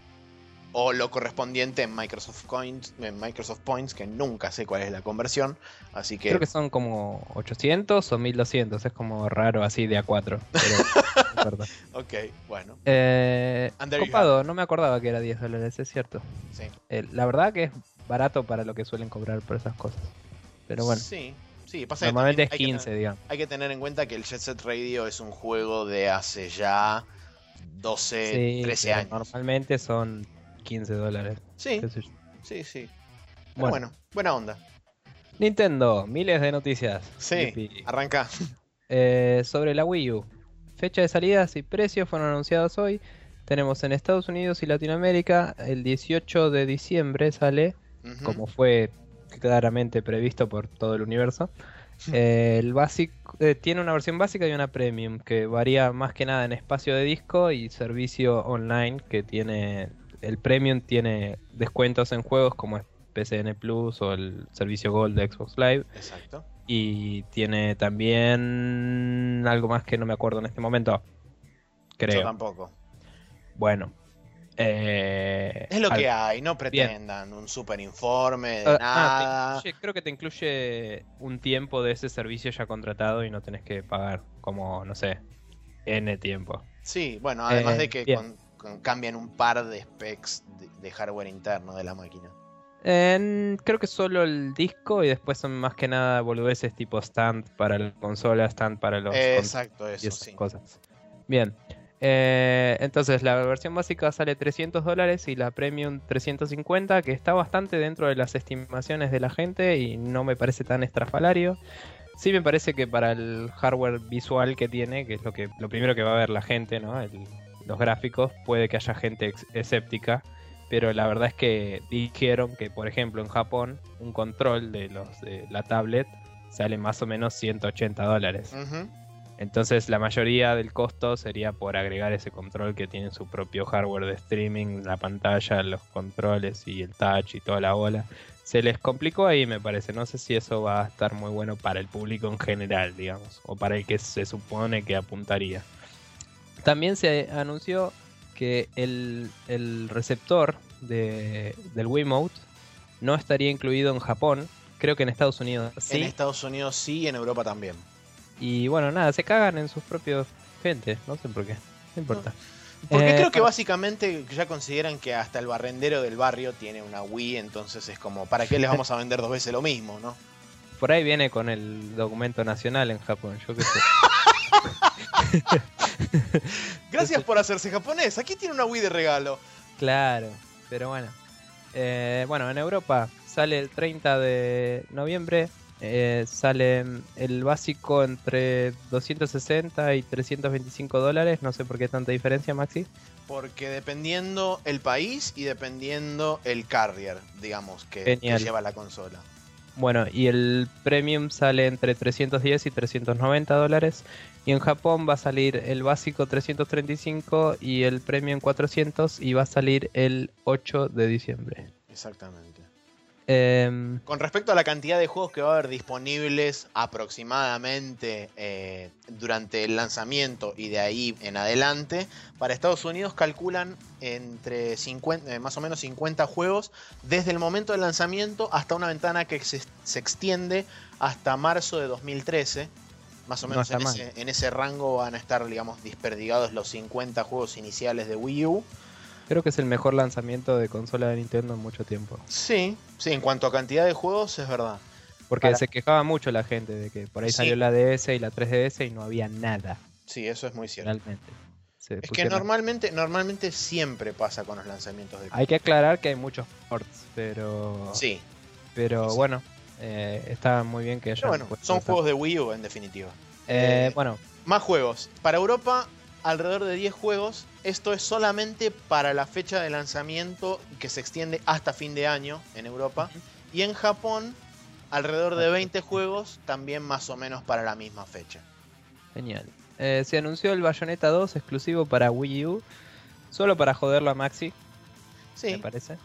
Speaker 1: O lo correspondiente en Microsoft Coins, en Microsoft Points, que nunca sé cuál es la conversión. Así que,
Speaker 2: Creo que son como 800 o 1200, es como raro así de A4. Pero no [LAUGHS] importa.
Speaker 1: ok, bueno,
Speaker 2: Eh, copado, no me acordaba que era 10 dólares, es cierto.
Speaker 1: sí.
Speaker 2: Eh, la verdad que es barato para lo que suelen cobrar por esas cosas. Pero bueno,
Speaker 1: Sí, sí, pasa
Speaker 2: normalmente es
Speaker 1: también hay que
Speaker 2: 15,
Speaker 1: tener-
Speaker 2: digamos.
Speaker 1: Hay que tener en cuenta que el Jet Set Radio es un juego de hace ya 12,
Speaker 2: Sí,
Speaker 1: 13
Speaker 2: pero
Speaker 1: años.
Speaker 2: Normalmente son 15 dólares.
Speaker 1: Sí, sí, sí.
Speaker 2: Bueno.
Speaker 1: bueno, buena onda.
Speaker 2: Nintendo, miles de noticias.
Speaker 1: Sí, arranca.
Speaker 2: Eh, sobre la Wii U. Fecha de salidas y precios fueron anunciados hoy. Tenemos en Estados Unidos y Latinoamérica el 18 de diciembre sale, como fue claramente previsto por todo el universo. [LAUGHS] Eh, el básico eh, tiene una versión básica y una premium que varía más que nada en espacio de disco y servicio online que tiene el premium tiene descuentos en juegos como es PCN Plus o el servicio Gold de Xbox Live
Speaker 1: Exacto.
Speaker 2: y tiene también algo más que no me acuerdo en este momento.
Speaker 1: Yo
Speaker 2: Creo.
Speaker 1: tampoco.
Speaker 2: Bueno. eh,
Speaker 1: Es lo
Speaker 2: al-
Speaker 1: que hay, no pretendan un super informe de
Speaker 2: Ah, ah,
Speaker 1: nada.
Speaker 2: incluye- creo que te incluye un tiempo de ese servicio ya contratado y no tenés que pagar como, no sé, N tiempo.
Speaker 1: Sí, bueno, además
Speaker 2: Eh,
Speaker 1: de que con- cambian un par de specs de, de hardware interno de la máquina.
Speaker 2: En- creo que solo el disco y después son más que nada boludeces tipo stand para la consola, stand para los
Speaker 1: Exacto,
Speaker 2: y
Speaker 1: eso
Speaker 2: esas
Speaker 1: sí.
Speaker 2: cosas. Bien. Eh, entonces la versión básica sale 300 dólares y la premium 350, que está bastante dentro de las estimaciones de la gente y no me parece tan estrafalario. Sí me parece que para el hardware visual que tiene, que es lo que lo primero que va a ver la gente, ¿no? El- los gráficos, puede que haya gente escéptica, pero la verdad es que dijeron que, por ejemplo, en Japón un control de los de la tablet sale más o menos 180 dólares. Entonces la mayoría del costo sería por agregar ese control que tiene su propio hardware de streaming, la pantalla, los controles y el touch y toda la bola. Se les complicó ahí me parece, no sé si eso va a estar muy bueno para el público en general, digamos, o para el que se supone que apuntaría. También se anunció que el, el receptor de, del Wiimote no estaría incluido en Japón, creo que en Estados Unidos sí.
Speaker 1: En Estados Unidos sí y en Europa también.
Speaker 2: Y bueno, nada, se cagan en sus propios gente, no sé por qué, no importa.
Speaker 1: Porque
Speaker 2: Eh,
Speaker 1: creo que
Speaker 2: para-
Speaker 1: básicamente ya consideran que hasta el barrendero del barrio tiene una Wii, entonces es como, ¿para qué les vamos a vender dos veces lo mismo, no? [LAUGHS]
Speaker 2: Por ahí viene con el documento nacional en Japón, yo qué sé. [LAUGHS] [LAUGHS]
Speaker 1: Gracias por hacerse japonés. Aquí tiene una Wii de regalo.
Speaker 2: Claro, pero bueno. Eh, bueno, en Europa sale el 30 de noviembre. eh, sale el básico entre 260 y 325 dólares. No sé por qué tanta diferencia, Maxi.
Speaker 1: Porque dependiendo el país y dependiendo el carrier, digamos, que, que lleva la consola.
Speaker 2: Bueno, y el Premium sale entre 310 y 390 dólares. Y en Japón va a salir el básico 335 y el Premium 400 y va a salir el 8 de diciembre.
Speaker 1: Exactamente.
Speaker 2: Em,
Speaker 1: Con respecto a la cantidad de juegos que va a haber disponibles aproximadamente eh, durante el lanzamiento y de ahí en adelante, para Estados Unidos calculan entre 50, eh, más o menos 50 juegos desde el momento del lanzamiento hasta una ventana que se, se extiende hasta marzo de 2013. Más o
Speaker 2: No
Speaker 1: menos en, ese, en ese rango van a estar, digamos, desperdigados los 50 juegos iniciales de Wii U.
Speaker 2: creo que es el mejor lanzamiento de consola de Nintendo en mucho tiempo.
Speaker 1: Sí, sí, en cuanto a cantidad de juegos es verdad.
Speaker 2: Porque
Speaker 1: Para-
Speaker 2: se quejaba mucho la gente de que por ahí
Speaker 1: Sí.
Speaker 2: salió la DS y la 3DS y no había nada,
Speaker 1: Sí, eso es muy cierto.
Speaker 2: realmente.
Speaker 1: Es que normalmente, normalmente siempre pasa con los lanzamientos de
Speaker 2: Hay que aclarar que hay muchos ports, pero,
Speaker 1: Sí,
Speaker 2: pero
Speaker 1: sí.
Speaker 2: bueno, eh, está muy bien que hayan
Speaker 1: bueno, son juegos de Wii U en definitiva.
Speaker 2: Eh,
Speaker 1: eh,
Speaker 2: bueno,
Speaker 1: Más juegos. Para Europa, alrededor de 10 juegos. Esto es solamente para la fecha de lanzamiento que se extiende hasta fin de año en Europa. Y en Japón, alrededor de 20 juegos, también más o menos para la misma fecha.
Speaker 2: genial. Eh, se anunció el Bayonetta 2 exclusivo para Wii U, solo para joderlo a Maxi, me
Speaker 1: Sí,
Speaker 2: parece.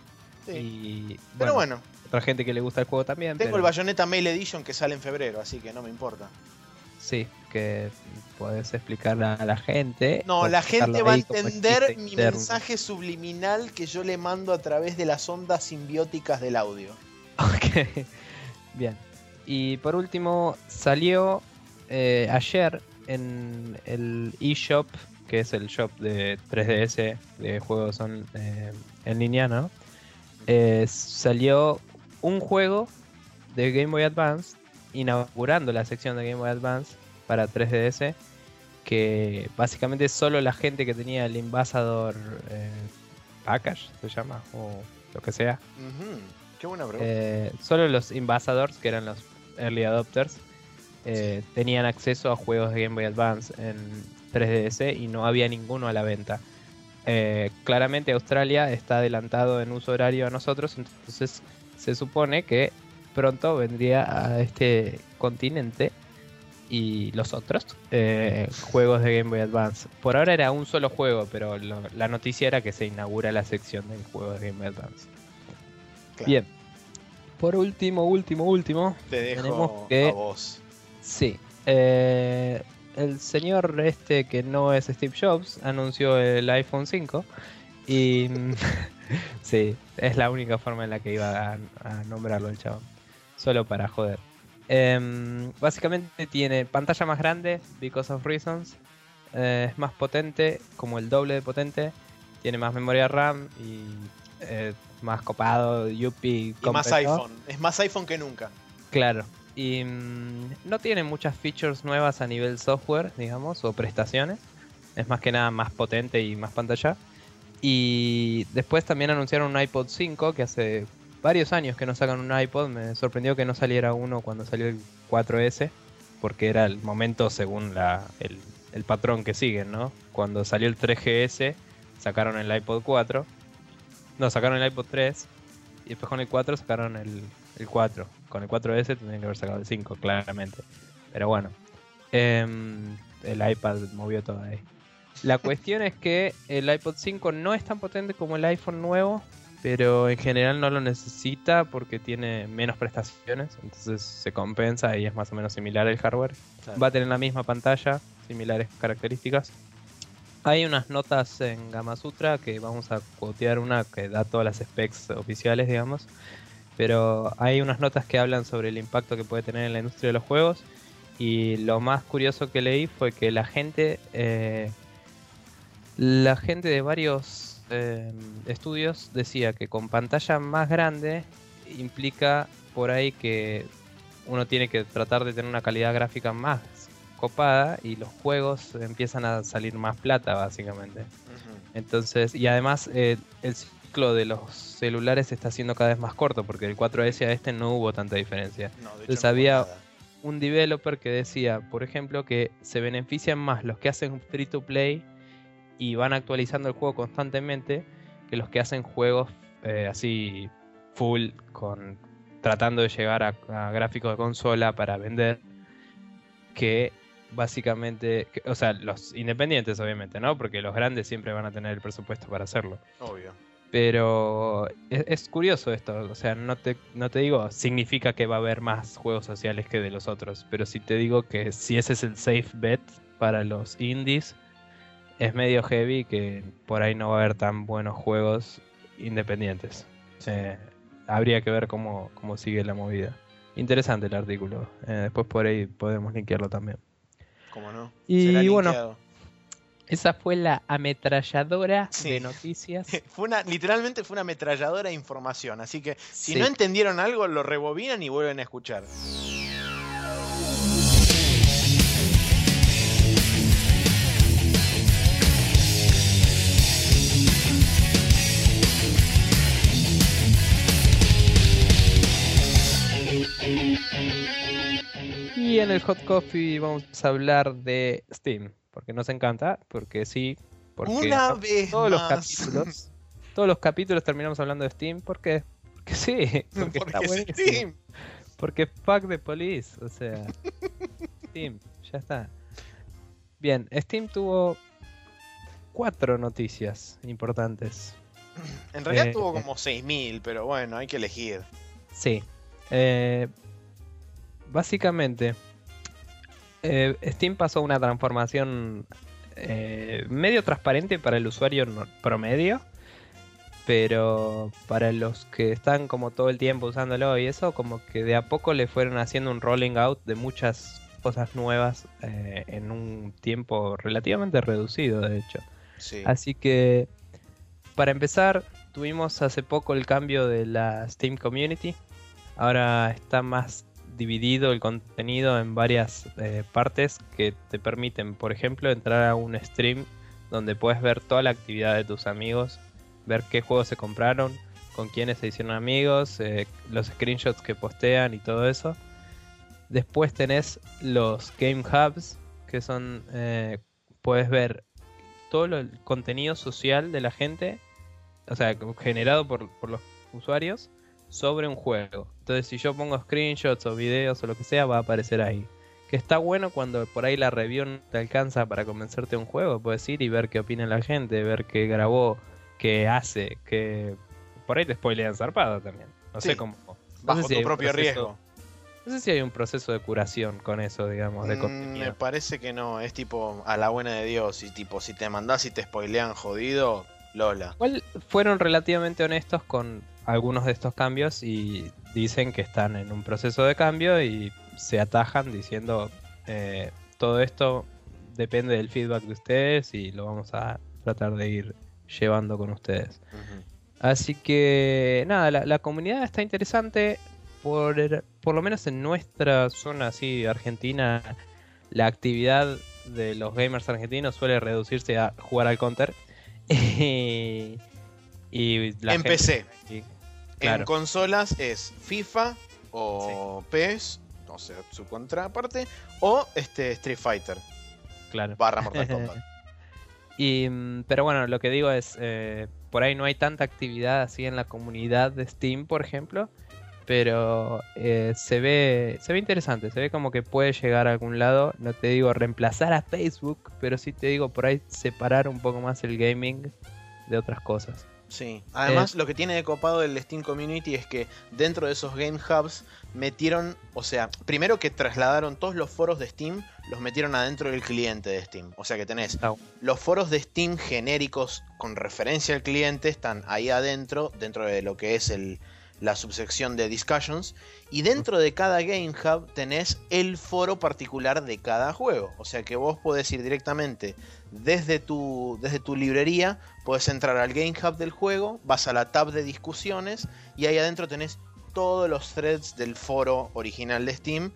Speaker 1: sí.
Speaker 2: Y
Speaker 1: Pero
Speaker 2: bueno, otra gente que le gusta el juego también.
Speaker 1: tengo
Speaker 2: pero
Speaker 1: el Bayonetta Mail Edition que sale en febrero, así que no me importa.
Speaker 2: Sí, que podés explicarle a la gente.
Speaker 1: No, la gente va a entender mi
Speaker 2: interno.
Speaker 1: mensaje subliminal que yo le mando a través de las ondas simbióticas del audio. [LAUGHS]
Speaker 2: Ok, bien. Y por último, salió eh, ayer en el eShop, que es el shop de 3DS de juegos eh, en línea, ¿no? Eh, salió un juego de Game Boy Advance, inaugurando la sección de Game Boy Advance para 3DS, que básicamente solo la gente que tenía el Ambassador eh, Package, se llama, o lo que sea,
Speaker 1: Qué buena pregunta.
Speaker 2: eh, solo los Ambassadors, que eran los Early Adopters, eh, tenían acceso a juegos de Game Boy Advance en 3DS y no había ninguno a la venta. Eh, claramente Australia está adelantado en uso horario a nosotros, entonces se supone que pronto vendría a este continente y los otros eh, juegos de Game Boy Advance. Por ahora era un solo juego, pero lo- la noticia era que se inaugura la sección de juegos de Game Boy Advance.
Speaker 1: Claro.
Speaker 2: Bien. Por último, último, último.
Speaker 1: Te dejo
Speaker 2: tenemos que-
Speaker 1: a vos.
Speaker 2: Sí. eh, el señor este que no es Steve Jobs anunció el iPhone 5. Y [LAUGHS] [LAUGHS] sí, es la única forma en la que iba a, a nombrarlo el chabón. Solo para joder. Em, básicamente tiene pantalla más grande, because of reasons. eh, es más potente, como el doble de potente. Tiene más memoria RAM y eh, más copado, yuppie.
Speaker 1: Y más iPhone. Es más iPhone que nunca.
Speaker 2: Claro. Y mm, no tiene muchas features nuevas a nivel software, digamos, o prestaciones. Es más que nada más potente y más pantalla. Y después también anunciaron un iPod 5, que hace varios años que no sacan un iPod. Me sorprendió que no saliera uno cuando salió el 4S, porque era el momento según la, el, el patrón que siguen, ¿no? Cuando salió el 3GS, sacaron el iPod 4. No, sacaron el iPod 3. Y después con el 4 sacaron el, el 4. Con el 4S tendrían que haber sacado el 5, claramente. Pero bueno. em, el iPad movió todo ahí. La cuestión es que el iPod 5 no es tan potente como el iPhone nuevo, pero en general no lo necesita porque tiene menos prestaciones, entonces se compensa y es más o menos similar el hardware. Va a tener la misma pantalla, similares características. Hay unas notas en Gamasutra que vamos a quotear una que da todas las specs oficiales, digamos. Pero hay unas notas que hablan sobre el impacto que puede tener en la industria de los juegos. Y lo más curioso que leí fue que la gente, eh, la gente de varios eh, estudios decía que con pantalla más grande implica por ahí que uno tiene que tratar de tener una calidad gráfica más copada y los juegos empiezan a salir más plata, básicamente. Entonces, y además eh, el ciclo de los celulares se está haciendo cada vez más corto, porque del 4S a este no hubo tanta diferencia.
Speaker 1: No,
Speaker 2: Entonces
Speaker 1: no
Speaker 2: había un developer que decía, por ejemplo, que se benefician más los que hacen free to play y van actualizando el juego constantemente que los que hacen juegos eh, así full con tratando de llegar a, a gráficos de consola para vender que básicamente, que- o sea, los independientes obviamente, ¿no? Porque los grandes siempre van a tener el presupuesto para hacerlo.
Speaker 1: Obvio.
Speaker 2: Pero es, es curioso esto, o sea, no te, no te digo, significa que va a haber más juegos sociales que de los otros, pero sí te digo que si ese es el safe bet para los indies, es medio heavy que por ahí no va a haber tan buenos juegos independientes. Eh, habría que ver cómo, cómo sigue la movida. Interesante el artículo, eh, después por ahí podemos linkearlo también.
Speaker 1: ¿Cómo no?
Speaker 2: Y
Speaker 1: Será
Speaker 2: bueno. Esa fue la ametralladora
Speaker 1: Sí.
Speaker 2: de [LAUGHS] noticias.
Speaker 1: Fue una, literalmente fue una ametralladora de información, así que si
Speaker 2: Sí.
Speaker 1: no entendieron algo, lo rebobinan y vuelven a escuchar.
Speaker 2: En el Hot Coffee vamos a hablar de Steam, porque nos encanta, porque sí, porque
Speaker 1: Una vez
Speaker 2: todos los capítulos, todos los capítulos terminamos hablando de Steam, porque, porque sí, [LAUGHS] porque,
Speaker 1: Porque
Speaker 2: está
Speaker 1: es. Steam.
Speaker 2: Porque fuck the police, o sea, Steam, ya está. Bien, Steam tuvo cuatro noticias importantes.
Speaker 1: En realidad
Speaker 2: Eh,
Speaker 1: tuvo
Speaker 2: eh.
Speaker 1: como 6.000, pero bueno, hay que elegir.
Speaker 2: Sí. Eh, básicamente, eh, Steam pasó una transformación eh, medio transparente para el usuario promedio, pero para los que están como todo el tiempo usándolo y eso, como que de a poco le fueron haciendo un rolling out de muchas cosas nuevas eh, en un tiempo relativamente reducido, de hecho.
Speaker 1: Sí.
Speaker 2: Así que, para empezar, tuvimos hace poco el cambio de la Steam Community. Ahora está más dividido el contenido en varias eh, partes que te permiten, por ejemplo, entrar a un stream donde puedes ver toda la actividad de tus amigos, ver qué juegos se compraron, con quiénes se hicieron amigos, eh, los screenshots que postean y todo eso. Después tenés los Game Hubs, que son, eh, puedes ver todo el contenido social de la gente, o sea, generado por, por los usuarios, sobre un juego. Entonces, si yo pongo screenshots o videos o lo que sea, va a aparecer ahí. Que está bueno cuando por ahí la review no te alcanza para convencerte de un juego. Puedes ir y ver qué opina la gente, ver qué grabó, qué hace, que por ahí te spoilean zarpado también. No
Speaker 1: Sí.
Speaker 2: sé cómo. no
Speaker 1: Bajo
Speaker 2: sé si
Speaker 1: tu propio
Speaker 2: proceso-
Speaker 1: riesgo.
Speaker 2: No sé si hay un proceso de curación con eso, digamos, de
Speaker 1: Mm,
Speaker 2: contenido.
Speaker 1: me parece que no, es tipo a la buena de Dios. Y tipo, si te mandás y te spoilean jodido, Lola.
Speaker 2: Igual fueron relativamente honestos con algunos de estos cambios y dicen que están en un proceso de cambio y se atajan diciendo eh, todo esto depende del feedback de ustedes y lo vamos a tratar de ir llevando con ustedes. Así que nada, la, la comunidad está interesante. Por, por lo menos en nuestra zona así, Argentina, la actividad de los gamers argentinos suele reducirse a jugar al counter. [LAUGHS] y, y la
Speaker 1: En
Speaker 2: gente-
Speaker 1: PC.
Speaker 2: y-
Speaker 1: En consolas es FIFA o PES, o sea, su contraparte, o este Street Fighter
Speaker 2: claro.
Speaker 1: barra Mortal [LAUGHS] Kombat.
Speaker 2: Y, mm, pero bueno, lo que digo es, eh, por ahí no hay tanta actividad así en la comunidad de Steam, por ejemplo, pero eh, se ve se ve interesante, se ve como que puede llegar a algún lado, no te digo reemplazar a Facebook, pero sí te digo por ahí separar un poco más el gaming de otras cosas.
Speaker 1: Sí. Además, lo que tiene de copado el Steam Community es que dentro de esos Game Hubs metieron, o sea, primero que trasladaron todos los foros de Steam, los metieron adentro del cliente de Steam. O sea que tenés
Speaker 2: Está-
Speaker 1: los foros de Steam genéricos con referencia al cliente, están ahí adentro, dentro de lo que es el, la subsección de discussions. Y dentro de cada Game Hub tenés el foro particular de cada juego. O sea que vos podés ir directamente desde tu, desde tu librería, puedes entrar al Game Hub del juego, vas a la tab de discusiones y ahí adentro tenés todos los threads del foro original de Steam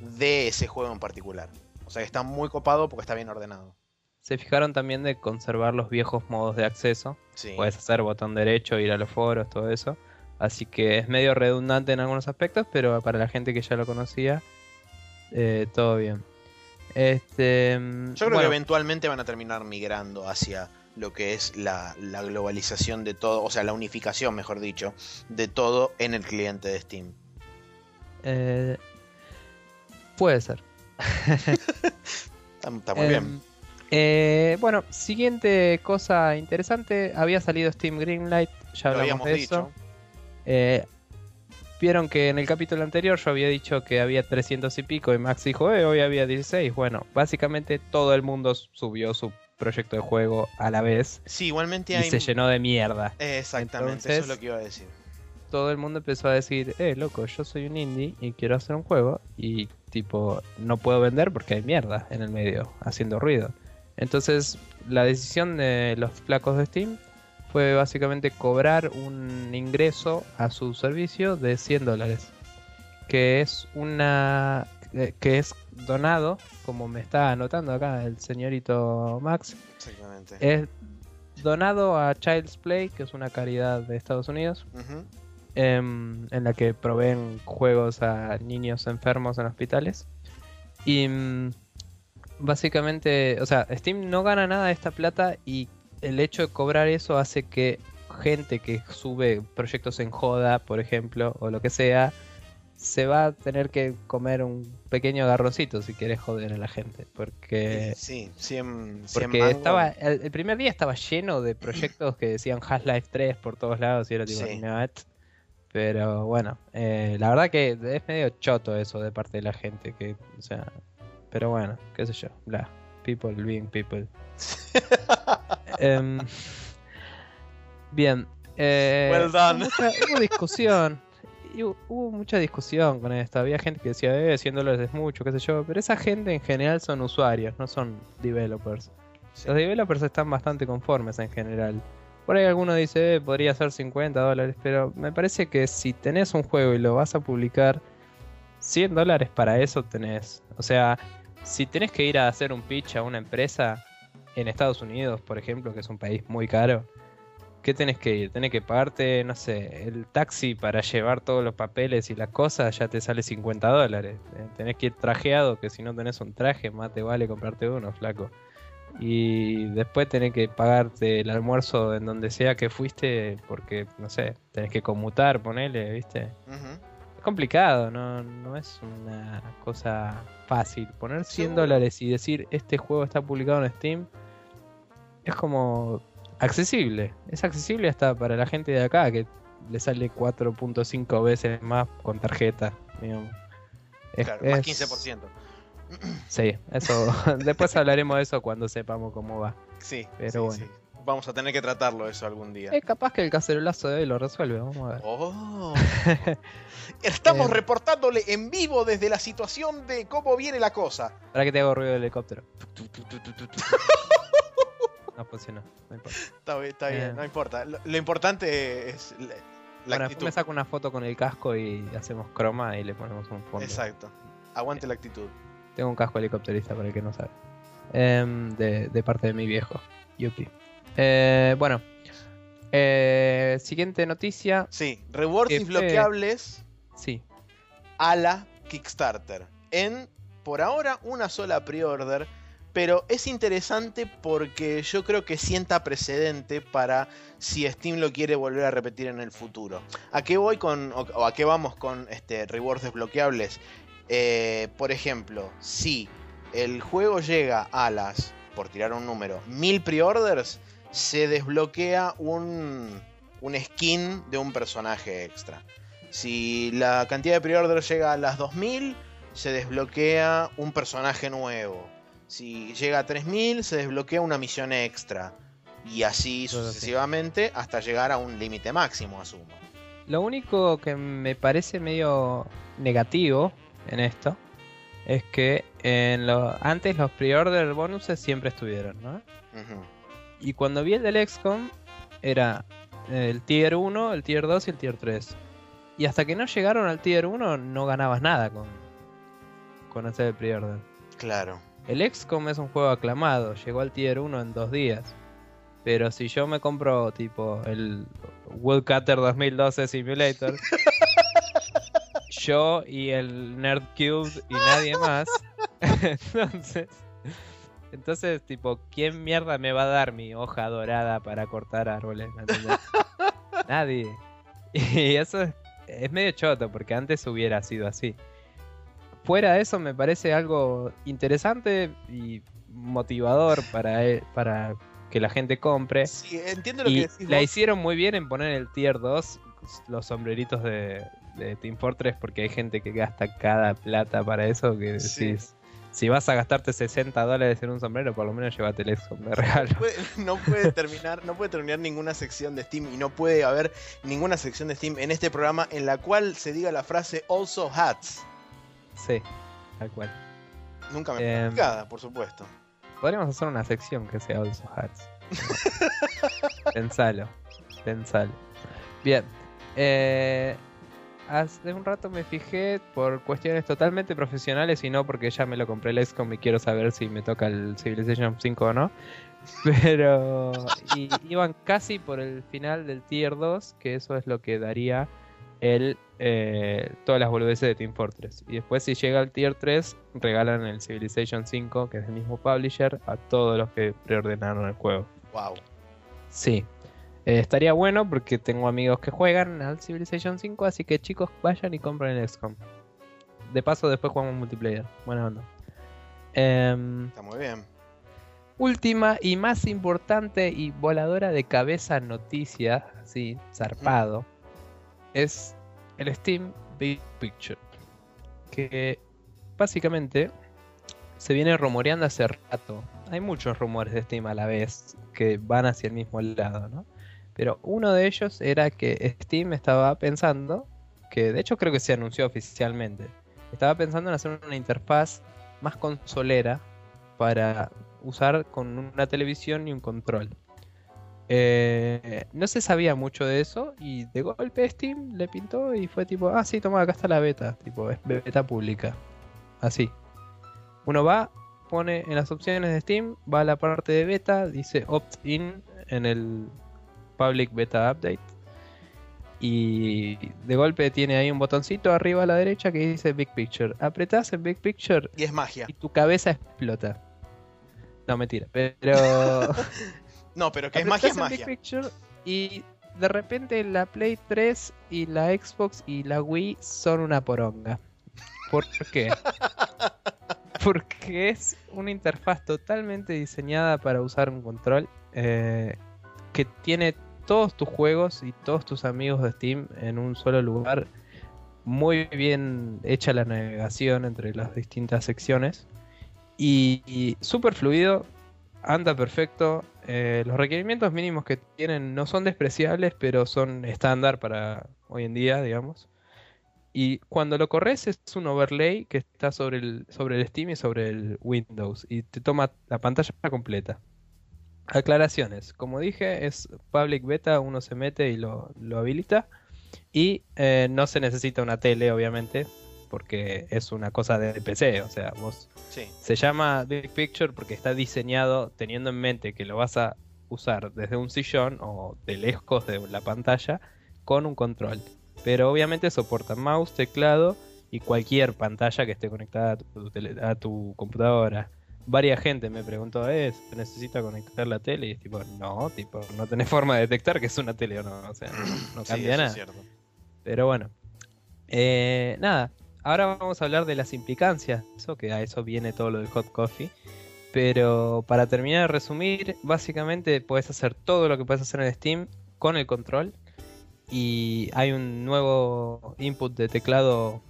Speaker 1: de ese juego en particular. O sea que está muy copado porque está bien ordenado.
Speaker 2: Se fijaron también de conservar los viejos modos de acceso.
Speaker 1: Sí.
Speaker 2: Puedes hacer botón derecho, ir a los foros, todo eso. Así que es medio redundante en algunos aspectos, pero para la gente que ya lo conocía, eh, todo bien. Este, mm,
Speaker 1: Yo creo
Speaker 2: bueno,
Speaker 1: que eventualmente van a terminar migrando hacia lo que es la, la globalización de todo, o sea, la unificación, mejor dicho, de todo en el cliente de Steam.
Speaker 2: eh, puede ser.
Speaker 1: Está, está muy
Speaker 2: Em,
Speaker 1: bien.
Speaker 2: eh, bueno, siguiente cosa interesante. Había salido Steam Greenlight, ya
Speaker 1: Lo
Speaker 2: hablamos
Speaker 1: habíamos
Speaker 2: de
Speaker 1: dicho.
Speaker 2: eso. Eh, Vieron que en el capítulo anterior yo había dicho que había 300 y pico y Max dijo, eh, hoy había 16. Bueno, básicamente todo el mundo subió su proyecto de juego a la vez
Speaker 1: Sí, igualmente
Speaker 2: y
Speaker 1: hay.
Speaker 2: se llenó de mierda.
Speaker 1: Exactamente, eso es lo que iba a decir.
Speaker 2: Todo el mundo empezó a decir, eh, loco, yo soy un indie y quiero hacer un juego y tipo, no puedo vender porque hay mierda en el medio haciendo ruido. Entonces, la decisión de los flacos de Steam fue básicamente cobrar un ingreso a su servicio de 100 dólares. Que es una. que es donado, como me está anotando acá el señorito Max,
Speaker 1: Exactamente.
Speaker 2: es donado a Child's Play, que es una caridad de Estados Unidos, em, en la que proveen juegos a niños enfermos en hospitales. Y mm, básicamente, o sea, Steam no gana nada de esta plata y el hecho de cobrar eso hace que gente que sube proyectos en joda, por ejemplo, o lo que sea, se va a tener que comer un pequeño garroncito si quieres joder a la gente. Porque
Speaker 1: sí, 100, 100
Speaker 2: porque estaba el, el primer día estaba lleno de proyectos que decían Half-Life 3 por todos lados y era tipo. Pero bueno, eh, la verdad que es medio choto eso de parte de la gente que, o sea, pero bueno, qué sé yo, bla, people being people. [LAUGHS] Em, bien, eh,
Speaker 1: Well done.
Speaker 2: Hubo, mucha- hubo discusión. hubo mucha discusión con esto. Había gente que decía, eh, 100 dólares es mucho, qué sé yo. Pero esa gente en general son usuarios, no son developers.
Speaker 1: Sí.
Speaker 2: Los developers están bastante conformes en general. Por ahí alguno dice, eh, podría ser 50 dólares, pero me parece que si tenés un juego y lo vas a publicar, 100 dólares para eso tenés. O sea, si tenés que ir a hacer un pitch a una empresa en Estados Unidos, por ejemplo, que es un país muy caro, ¿qué tenés que ir? Tenés que pagarte, no sé, el taxi para llevar todos los papeles y las cosas, ya te sale 50 dólares. Eh, Tenés que ir trajeado, que si no tenés un traje, más te vale comprarte uno, flaco. Y después tenés que pagarte el almuerzo en donde sea que fuiste, porque, no sé, tenés que conmutar, ponele, ¿viste? Complicado, no, no es una cosa fácil. Poner 100
Speaker 1: Seguro.
Speaker 2: dólares y decir este juego está publicado en Steam es como accesible. Es accesible hasta para la gente de acá que le sale 4.5 veces más con tarjeta. digamos. Es-
Speaker 1: Claro, más
Speaker 2: es-
Speaker 1: 15%.
Speaker 2: Sí, eso. [LAUGHS] Después hablaremos de eso cuando sepamos cómo va.
Speaker 1: Sí,
Speaker 2: Pero
Speaker 1: sí,
Speaker 2: bueno.
Speaker 1: sí. Vamos a tener que tratarlo eso algún día.
Speaker 2: Es capaz que el cacerolazo de hoy lo resuelve, vamos a ver.
Speaker 1: Oh. [LAUGHS] Estamos
Speaker 2: Eh.
Speaker 1: reportándole en vivo desde la situación de cómo viene la cosa.
Speaker 2: Para que te hago ruido de helicóptero. [LAUGHS] No funcionó, no importa.
Speaker 1: Está bien, está bien,
Speaker 2: Eh.
Speaker 1: no importa. Lo, lo importante es la, la
Speaker 2: bueno, me saco una foto con el casco y hacemos croma y le ponemos un fondo.
Speaker 1: Exacto. Aguante la actitud.
Speaker 2: Tengo un casco helicópterista para el que no sabe. Em, de, de parte de mi viejo. Yupi. Eh, bueno. Eh, siguiente noticia.
Speaker 1: Sí, rewards
Speaker 2: Qué
Speaker 1: desbloqueables
Speaker 2: Sí.
Speaker 1: a la Kickstarter. En, por ahora, una sola pre-order. Pero es interesante porque yo creo que sienta precedente para si Steam lo quiere volver a repetir en el futuro. ¿A qué voy con, o, o a qué vamos con este, rewards desbloqueables? Eh, por ejemplo, si el juego llega a las, por tirar un número, 1000 pre-orders, se desbloquea un, un skin de un personaje extra. Si la cantidad de pre-orders llega a las 2000, se desbloquea un personaje nuevo. Si llega a 3000, se desbloquea una misión extra. Y así
Speaker 2: Todo así.
Speaker 1: sucesivamente hasta llegar a un límite máximo, asumo.
Speaker 2: Lo único que me parece medio negativo en esto es que en lo, antes los pre-order bonuses siempre estuvieron, ¿no? Y cuando vi el del XCOM, era el tier 1, el tier 2 y el tier 3. Y hasta que no llegaron al tier 1, no ganabas nada con, con hacer el pre-order.
Speaker 1: Claro.
Speaker 2: El XCOM es un juego aclamado, llegó al tier 1 en dos días. Pero si yo me compro tipo el Woodcutter 2012 Simulator, [LAUGHS] yo y el Nerd Cube y nadie más, [LAUGHS] entonces, entonces tipo, ¿quién mierda me va a dar mi hoja dorada para cortar árboles? [LAUGHS] Nadie. Y eso es, es medio choto porque antes hubiera sido así. Fuera de eso me parece algo interesante y motivador para, e- para que la gente compre.
Speaker 1: Sí, entiendo lo
Speaker 2: Y
Speaker 1: que decís
Speaker 2: la
Speaker 1: vos.
Speaker 2: hicieron muy bien en poner el tier 2 los sombreritos de, de Team Fortress porque hay gente que gasta cada plata para eso que
Speaker 1: Sí.
Speaker 2: decís, si vas a gastarte 60 dólares en un sombrero, por lo menos llévate el XCOM de regalo.
Speaker 1: puede- no puede terminar, no puede terminar ninguna sección de Steam y no puede haber ninguna sección de Steam en este programa en la cual se diga la frase also hats.
Speaker 2: Sí, tal cual.
Speaker 1: Nunca me explicada, por supuesto.
Speaker 2: Podríamos hacer una sección que sea Also Hats. [LAUGHS] pensalo, pensalo. Bien. Eh, hace un rato me fijé por cuestiones totalmente profesionales y no porque ya me lo compré el XCOM y quiero saber si me toca el Civilization 5 o no. [LAUGHS] Pero y- iban casi por el final del Tier 2, que eso es lo que daría el eh, todas las boludeces de Team Fortress. Y después si llega al Tier 3, regalan el Civilization 5, que es el mismo publisher, a todos los que preordenaron el juego.
Speaker 1: Wow.
Speaker 2: Sí. Eh, estaría bueno porque tengo amigos que juegan al Civilization 5, así que chicos vayan y compren el XCOM. De paso después jugamos multiplayer. Buena onda. Em,
Speaker 1: Está muy bien.
Speaker 2: última y más importante y voladora de cabeza noticia, así, zarpado, es el Steam Big Picture. Que básicamente se viene rumoreando hace rato. Hay muchos rumores de Steam a la vez que van hacia el mismo lado, ¿no? Pero uno de ellos era que Steam estaba pensando, que de hecho creo que se anunció oficialmente, estaba pensando en hacer una interfaz más consolera para usar con una televisión y un control. Eh, no se sabía mucho de eso y de golpe Steam le pintó y fue tipo, ah sí, toma, acá está la beta, tipo, es beta pública. Así. Uno va, pone en las opciones de Steam, va a la parte de beta, dice opt-in en el public beta update. Y de golpe tiene ahí un botoncito arriba a la derecha que dice Big Picture. Apretás en Big Picture
Speaker 1: Y es magia.
Speaker 2: y tu cabeza explota. No, mentira. Pero. [LAUGHS]
Speaker 1: No, pero que es magia, es
Speaker 2: en Big
Speaker 1: magia.
Speaker 2: Picture y de repente la Play 3 y la Xbox y la Wii son una poronga. ¿Por qué? [LAUGHS] Porque es una interfaz totalmente diseñada para usar un control eh, que tiene todos tus juegos y todos tus amigos de Steam en un solo lugar. Muy bien hecha la navegación entre las distintas secciones. Y, y súper fluido, anda perfecto. eh, los requerimientos mínimos que tienen no son despreciables, pero son estándar para hoy en día, digamos. Y cuando lo corres es un overlay que está sobre el, sobre el Steam y sobre el Windows. Y te toma la pantalla completa. Aclaraciones. Como dije, es public beta, uno se mete y lo, lo habilita. Y eh, no se necesita una tele, obviamente, porque es una cosa de PC. O sea, vos
Speaker 1: Sí.
Speaker 2: se llama Big Picture porque está diseñado teniendo en mente que lo vas a usar desde un sillón o de lejos de la pantalla con un control. Pero obviamente soporta mouse, teclado y cualquier pantalla que esté conectada a tu, tele- a tu computadora. Varia gente me preguntó, ¿eh, ¿se necesita conectar la tele? Y es tipo, no, tipo, no tenés [LAUGHS] forma de detectar que es una tele o no. O sea, no, no
Speaker 1: Sí,
Speaker 2: cambia
Speaker 1: eso
Speaker 2: nada.
Speaker 1: es.
Speaker 2: Pero bueno. Eh, nada. Ahora vamos a hablar de las implicancias. Eso que a eso viene todo lo del hot coffee. Pero para terminar de resumir, básicamente puedes hacer todo lo que puedes hacer en Steam con el control. Y hay un nuevo input de teclado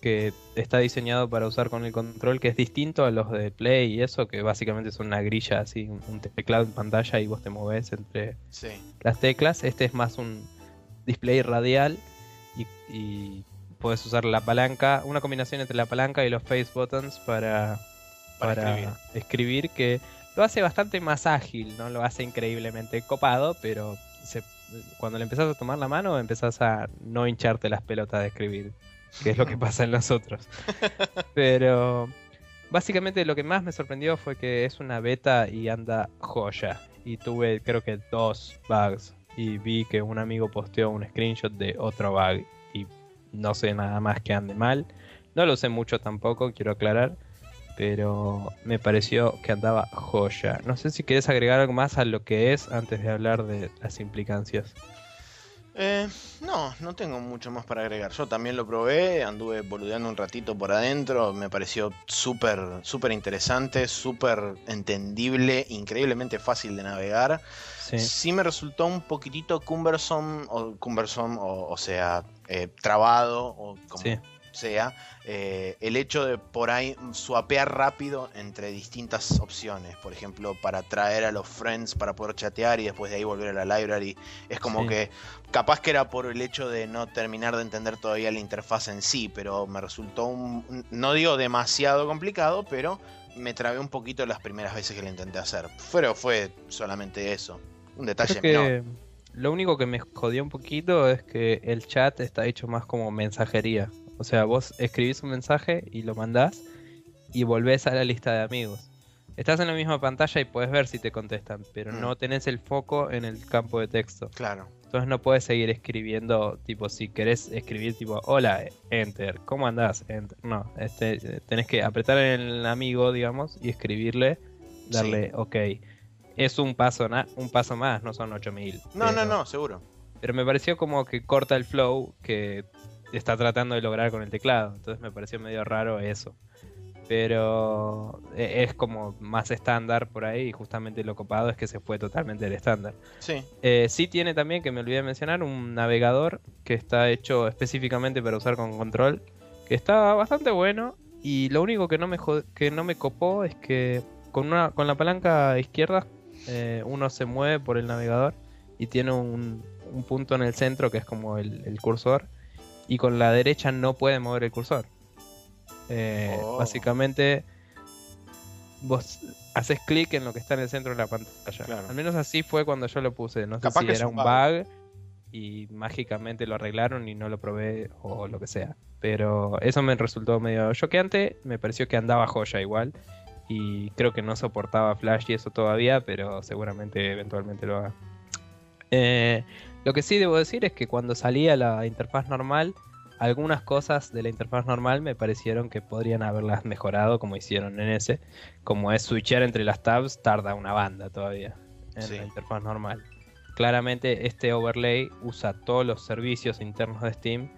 Speaker 2: que está diseñado para usar con el control que es distinto a los de Play y eso, que básicamente es una grilla así, un teclado en pantalla y vos te moves entre
Speaker 1: Sí.
Speaker 2: las teclas. Este es más un display radial y, y puedes usar la palanca, una combinación entre la palanca y los face buttons para,
Speaker 1: Para
Speaker 2: para,
Speaker 1: escribir.
Speaker 2: escribir. que lo hace bastante más ágil, no lo hace increíblemente copado, pero se- cuando le empezás a tomar la mano empezás a no hincharte las pelotas de escribir, que es lo que pasa en los otros. [LAUGHS] Pero básicamente lo que más me sorprendió fue que es una beta y anda joya. Y tuve creo que dos bugs. Y vi que un amigo posteó un screenshot de otro bug. Y no sé nada más que ande mal. No lo sé mucho tampoco, quiero aclarar. Pero me pareció que andaba joya. No sé si quieres agregar algo más a lo que es antes de hablar de las implicancias.
Speaker 1: Eh, no, no tengo mucho más para agregar. Yo también lo probé, anduve boludeando un ratito por adentro, me pareció súper, súper interesante, súper entendible, increíblemente fácil de navegar. Sí. me resultó un poquitito cumbersome, o cumbersome, o, sea, eh, trabado, o como sea, eh, el hecho de por ahí swapear rápido entre distintas opciones. Por ejemplo, para traer a los friends para poder chatear y después de ahí volver a la library. Es como que capaz que era por el hecho de no terminar de entender todavía la interfaz en sí, pero me resultó un, no digo demasiado complicado, pero me trabé un poquito las primeras veces que lo intenté hacer. Pero fue solamente eso. Un detalle
Speaker 2: que Lo único que me jodió un poquito es que el chat está hecho más como mensajería. O sea, vos escribís un mensaje y lo mandás y volvés a la lista de amigos. Estás en la misma pantalla y puedes ver si te contestan, pero mm. no tenés el foco en el campo de texto.
Speaker 1: Claro.
Speaker 2: Entonces no puedes seguir escribiendo, tipo, si querés escribir, tipo, hola, enter, ¿cómo andás? No, este, tenés que apretar en el amigo, digamos, y escribirle, darle ok. Es un paso, un paso más, no son 8000.
Speaker 1: No, no, no, seguro.
Speaker 2: Pero me pareció como que corta el flow que está tratando de lograr con el teclado. Entonces me pareció medio raro eso. Pero e, es como más estándar por ahí y justamente lo copado es que se fue totalmente del estándar.
Speaker 1: Sí.
Speaker 2: Eh, sí tiene también, que me olvidé de mencionar, un navegador que está hecho específicamente para usar con control, que está bastante bueno y lo único que no me, que no me copó es que con, una, con la palanca izquierda eh, uno se mueve por el navegador y tiene un, punto en el centro que es como el cursor y con la derecha no puede mover el cursor. Eh, oh. Básicamente, vos haces clic en lo que está en el centro de la pantalla. Al menos así fue cuando yo lo puse. No sé si era un bug. y mágicamente lo arreglaron y no lo probé o lo que sea. Pero eso me resultó medio choqueante. Me pareció que andaba joya igual. Y creo que no soportaba Flash y eso todavía, pero seguramente eventualmente lo haga. Eh, lo que sí debo decir es que cuando salía la interfaz normal, algunas cosas de la interfaz normal me parecieron que podrían haberlas mejorado como hicieron en ese. Como es switchar entre las tabs, tarda una banda todavía en la interfaz normal. Claramente este overlay usa todos los servicios internos de Steam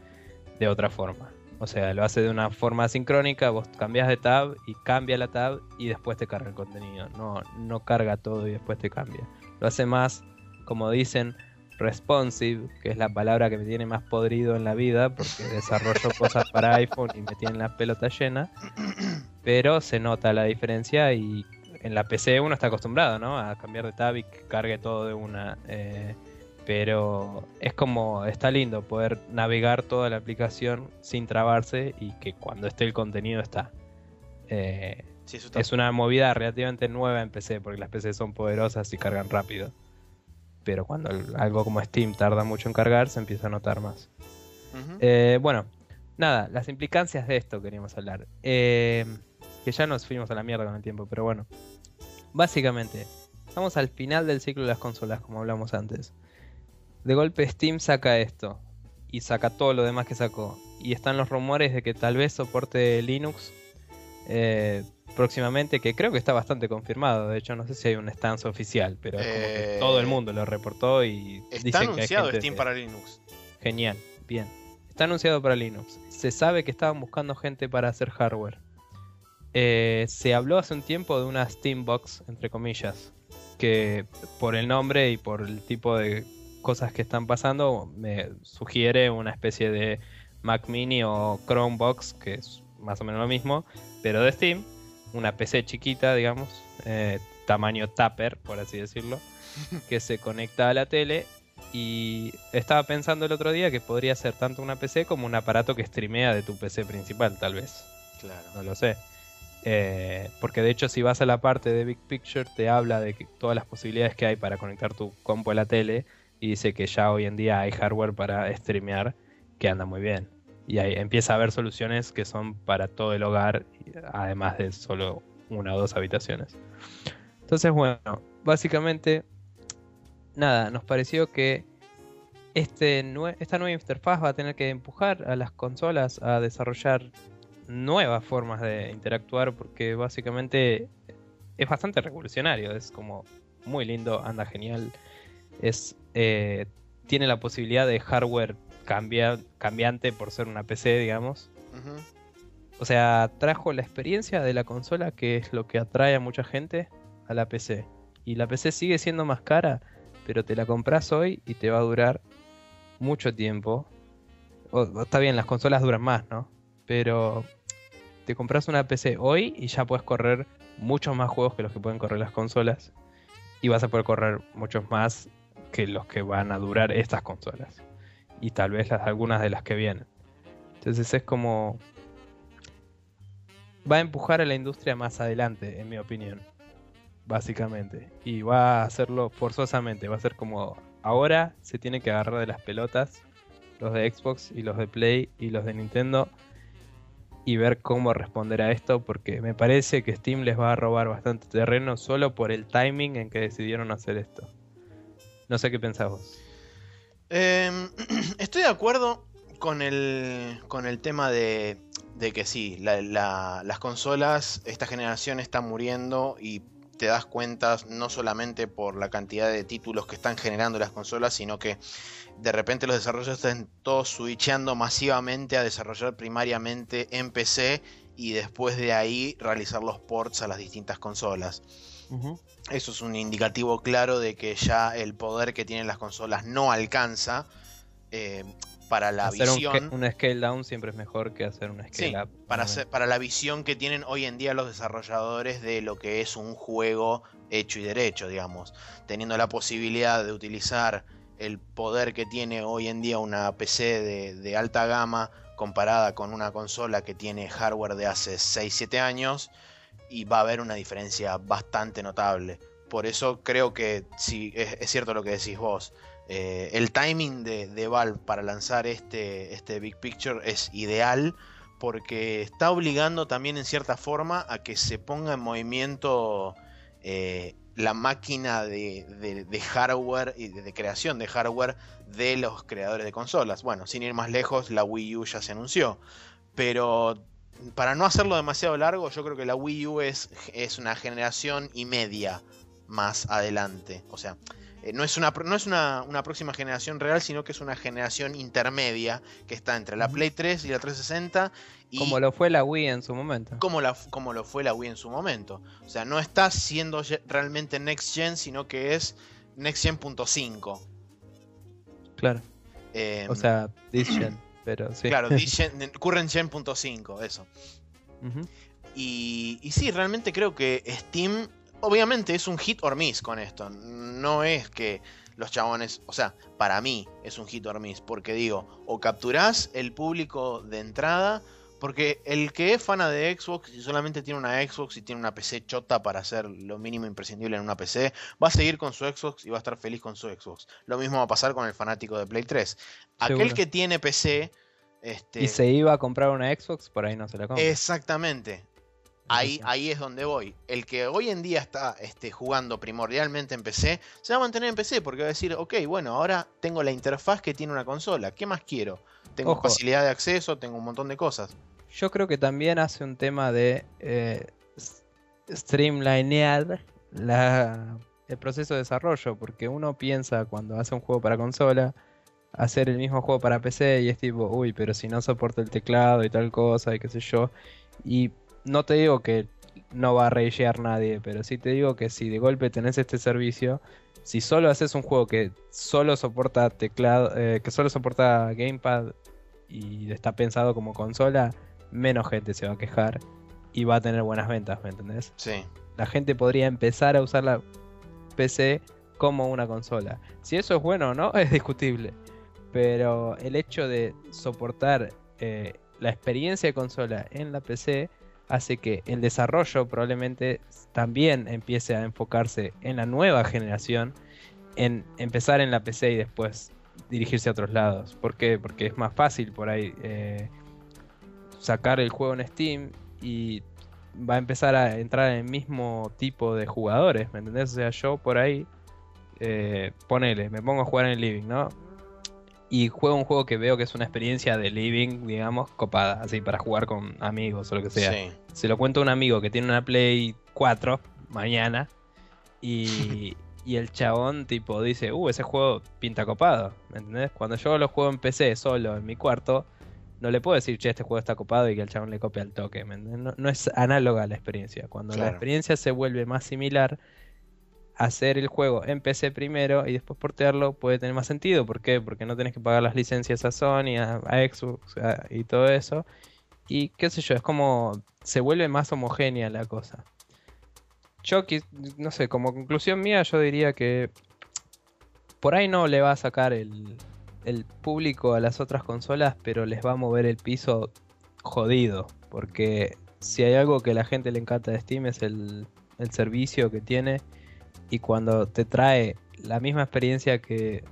Speaker 2: de otra forma. O sea, lo hace de una forma sincrónica, vos cambias de tab y cambia la tab y después te carga el contenido. No, no carga todo y después te cambia. Lo hace más, como dicen, responsive, que es la palabra que me tiene más podrido en la vida, porque desarrollo [LAUGHS] cosas para iPhone y me tienen la pelota llena. [CLEARS THROAT] Pero se nota la diferencia y en la PC uno está acostumbrado, ¿no? A cambiar de tab y que cargue todo de una. Eh, pero es como, está lindo poder navegar toda la aplicación sin trabarse y que cuando esté el contenido está. Eh, es una movida relativamente nueva en PC, porque las PC son poderosas y cargan rápido pero cuando algo como Steam tarda mucho en cargar, se empieza a notar más. Eh, bueno, nada, las implicancias de esto queríamos hablar. Eh, que ya nos fuimos a la mierda con el tiempo, pero bueno. Básicamente, estamos al final del ciclo de las consolas, como hablamos antes. De golpe Steam saca esto y saca todo lo demás que sacó. Y están los rumores de que tal vez soporte Linux. Eh, próximamente, que creo que está bastante confirmado. De hecho, no sé si hay un stance oficial, pero es como que todo el eh, mundo lo reportó y
Speaker 1: está anunciado Steam para Linux.
Speaker 2: Genial, bien. Está anunciado para Linux. Se sabe que estaban buscando gente para hacer hardware. Eh, se habló hace un tiempo de una Steambox, entre comillas, que por el nombre y por el tipo de cosas que están pasando me sugiere una especie de Mac Mini o Chromebox, que es más o menos lo mismo, pero de Steam una PC chiquita, digamos, eh, tamaño tupper, por así decirlo, [LAUGHS] que se conecta a la tele y estaba pensando el otro día que podría ser tanto una PC como un aparato que streamea de tu PC principal, tal vez.
Speaker 1: Claro.
Speaker 2: No lo sé. Eh, porque de hecho si vas a la parte de Big Picture te habla de que todas las posibilidades que hay para conectar tu compu a la tele y dice que ya hoy en día hay hardware para streamear que anda muy bien Y ahí empieza a haber soluciones que son para todo el hogar, además de solo una o dos habitaciones. Entonces, bueno, básicamente, nada, nos pareció que este esta nueva interfaz va a tener que empujar a las consolas a desarrollar nuevas formas de interactuar porque básicamente es bastante revolucionario, es como muy lindo, anda genial, es eh, tiene la posibilidad de hardware cambiante por ser una PC, digamos. O sea, trajo la experiencia de la consola, que es lo que atrae a mucha gente, a la PC. Y la PC sigue siendo más cara, pero te la compras hoy y te va a durar mucho tiempo. está bien, las consolas duran más, ¿no? Pero te compras una PC hoy y ya puedes correr muchos más juegos que los que pueden correr las consolas. Y vas a poder correr muchos más que los que van a durar estas consolas. Y tal vez las, algunas de las que vienen. Entonces es como... Va a empujar a la industria más adelante, en mi opinión. Básicamente. Y va a hacerlo forzosamente. Va a ser como... Ahora se tiene que agarrar de las pelotas. Los de Xbox y los de Play y los de Nintendo y ver cómo responder a esto, porque me parece que Steam les va a robar bastante terreno solo por el timing en que decidieron hacer esto. No sé qué pensás vos.
Speaker 1: Em, [CLEARS THROAT] estoy de acuerdo con el, con el tema de, de que sí, las consolas, esta generación está muriendo y te das cuenta no solamente por la cantidad de títulos que están generando las consolas, sino que de repente los desarrolladores están todos switchando masivamente a desarrollar primariamente en PC y después de ahí realizar los ports a las distintas consolas. Eso es un indicativo claro de que ya el poder que tienen las consolas no alcanza eh, para la visión.
Speaker 2: Un, scale down siempre es mejor que hacer un scale up.
Speaker 1: Para, para la visión que tienen hoy en día los desarrolladores de lo que es un juego hecho y derecho, digamos. Teniendo la posibilidad de utilizar el poder que tiene hoy en día una PC de, alta gama comparada con una consola que tiene hardware de hace 6-7 años y va a haber una diferencia bastante notable. Por eso creo que sí, es, cierto lo que decís vos. Eh, el timing de, Valve para lanzar este, este Big Picture es ideal porque está obligando también en cierta forma a que se ponga en movimiento eh, la máquina de, hardware y de, creación de hardware de los creadores de consolas. Bueno, sin ir más lejos, la Wii U ya se anunció. Pero para no hacerlo demasiado largo, yo creo que la Wii U es, es una generación y media más adelante. O sea, eh, no es, una, no es una, próxima generación real, sino que es una generación intermedia que está entre la Play 3 y la 360. Y
Speaker 2: como lo fue la Wii en su momento.
Speaker 1: Como, la, como lo fue la Wii en su momento. O sea, no está siendo realmente Next Gen, sino que es Next Gen.5.
Speaker 2: Claro. Em, o sea, This Gen, pero sí.
Speaker 1: Claro, [LAUGHS] Current Gen.5, eso. y, y sí, realmente creo que Steam obviamente es un hit or miss con esto. No es que los chabones, o sea, para mí es un hit or miss, porque digo, o capturás el público de entrada, porque el que es fana de Xbox y solamente tiene una Xbox y tiene una PC chota para hacer lo mínimo imprescindible en una PC, va a seguir con su Xbox y va a estar feliz con su Xbox. Lo mismo va a pasar con el fanático de Play 3. Aquel que tiene PC... Este...
Speaker 2: Y se iba a comprar una Xbox, por ahí no se la compra.
Speaker 1: Exactamente. Ahí, ahí es donde voy. El que hoy en día está este, jugando primordialmente en PC, se va a mantener en PC porque va a decir, ok, bueno, ahora tengo la interfaz que tiene una consola. ¿Qué más quiero? Tengo facilidad de acceso, tengo un montón de cosas.
Speaker 2: Yo creo que también hace un tema de eh, streamlinear el proceso de desarrollo, porque uno piensa cuando hace un juego para consola, hacer el mismo juego para PC y es tipo, uy, pero si no soporta el teclado y tal cosa y qué sé yo. Y no te digo que no va a ragear nadie, pero sí te digo que si de golpe tenés este servicio, si solo haces un juego que solo soporta teclado, eh, que solo soporta gamepad y está pensado como consola, menos gente se va a quejar y va a tener buenas ventas, ¿me entendés?
Speaker 1: Sí.
Speaker 2: La gente podría empezar a usar la PC como una consola. Si eso es bueno o no, [LAUGHS] es discutible. Pero el hecho de soportar eh, la experiencia de consola en la PC hace que el desarrollo probablemente también empiece a enfocarse en la nueva generación, en empezar en la PC y después dirigirse a otros lados. ¿Por qué? Porque es más fácil por ahí eh, sacar el juego en Steam y va a empezar a entrar en el mismo tipo de jugadores, ¿me entendés? O sea, yo por ahí, eh, ponele, me pongo a jugar en el living, ¿no? Y juego un juego que veo que es una experiencia de living, digamos, copada, así para jugar con amigos o lo que sea.
Speaker 1: Sí.
Speaker 2: Se lo cuento a un amigo que tiene una Play 4 mañana y, [LAUGHS] y el chabón tipo dice, uh, ese juego pinta copado, ¿me entendés? Cuando yo lo juego en PC solo en mi cuarto, no le puedo decir, che, este juego está copado y que el chabón le copie al toque. No, no es análoga a la experiencia. Cuando la experiencia se vuelve más similar, hacer el juego en PC primero y después portearlo puede tener más sentido. ¿Por qué? Porque no tenés que pagar las licencias a Sony, a, a Xbox a- y todo eso. Y qué sé yo, es como se vuelve más homogénea la cosa. Yo, no sé, como conclusión mía, yo diría que por ahí no le va a sacar el, el público a las otras consolas, pero les va a mover el piso jodido. Porque si hay algo que a la gente le encanta de Steam es el, el servicio que tiene. Y cuando te trae la misma experiencia que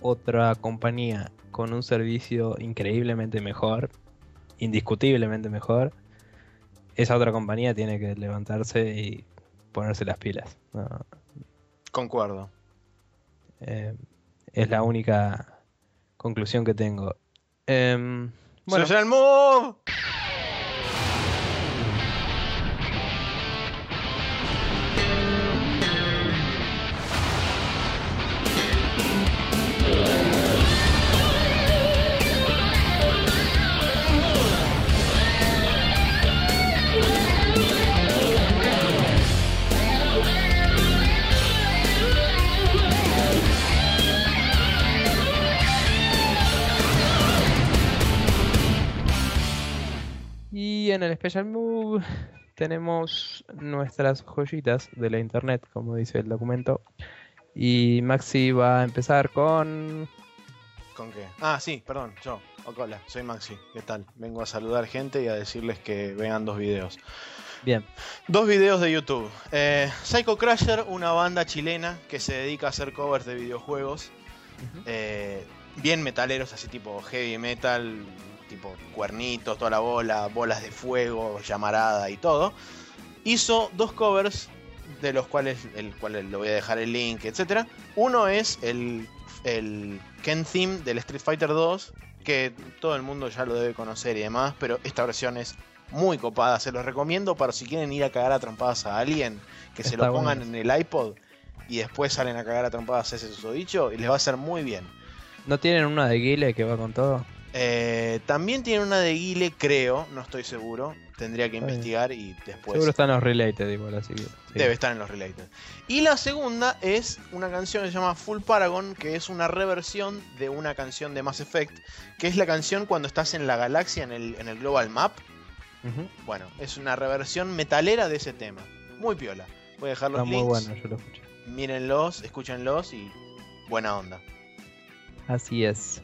Speaker 2: otra compañía con un servicio increíblemente mejor, indiscutiblemente mejor, esa otra compañía tiene que levantarse y ponerse las pilas. No,
Speaker 1: Concuerdo.
Speaker 2: eh, es la única conclusión que tengo. Em, bueno,
Speaker 1: Social Move.
Speaker 2: Y en el Special Move [LAUGHS] tenemos nuestras joyitas de la internet, como dice el documento. Y Maxi va a empezar con...
Speaker 1: ¿Con qué? Ah, sí, perdón, yo. Hola, soy Maxi. ¿Qué tal? Vengo a saludar gente y a decirles que vean dos videos.
Speaker 2: Bien,
Speaker 1: Dos videos de YouTube. Eh, Psycho Crusher, una banda chilena que se dedica a hacer covers de videojuegos. eh, bien metaleros, así tipo heavy metal, tipo cuernitos, toda la bola, bolas de fuego, llamarada y todo. Hizo dos covers de los cuales, el cual le voy a dejar el link, etc. Uno es el, el Ken Theme del Street Fighter 2, que todo el mundo ya lo debe conocer y demás, pero esta versión es muy copada. Se los recomiendo para si quieren ir a cagar a trompadas a alguien, que se lo pongan
Speaker 2: bueno.
Speaker 1: en el iPod y después salen a cagar a trompadas ese susodicho y les va a hacer muy bien.
Speaker 2: ¿no tienen una de Guile que va con todo?
Speaker 1: Eh, también tiene una de Guile, creo, no estoy seguro. Tendría que
Speaker 2: Está
Speaker 1: investigar y después
Speaker 2: Seguro están los related igual, así que... sí.
Speaker 1: debe estar en los related. Y la segunda es una canción que se llama Full Paragon, que es una reversión de una canción de Mass Effect, que es la canción cuando estás en la galaxia, en el, en el Global Map. Bueno, es una reversión metalera de ese tema. Muy piola. Voy a dejar los
Speaker 2: Está muy bueno, yo lo escuché.
Speaker 1: Mírenlos, escúchenlos y buena onda.
Speaker 2: Así es.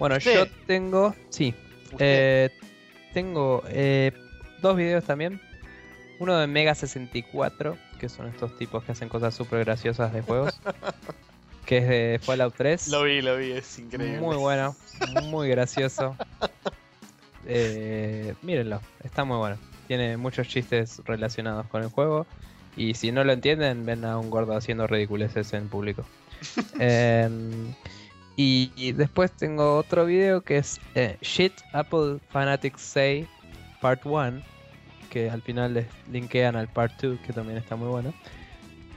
Speaker 2: Bueno,
Speaker 1: Usted.
Speaker 2: yo tengo... Sí, Eh, tengo eh, dos videos también. Uno de Mega 64, que son estos tipos que hacen cosas súper graciosas de juegos. [LAUGHS] que es de Fallout 3.
Speaker 1: Lo vi, lo vi, es increíble.
Speaker 2: Muy bueno, muy gracioso. [LAUGHS] Eh, mírenlo, está muy bueno. Tiene muchos chistes relacionados con el juego. Y si no lo entienden, ven a un gordo haciendo ridiculeces en público. [LAUGHS] Em, y, y después tengo otro video que es eh, Shit Apple Fanatics Say Part 1. Que al final les linkean al Part 2, que también está muy bueno.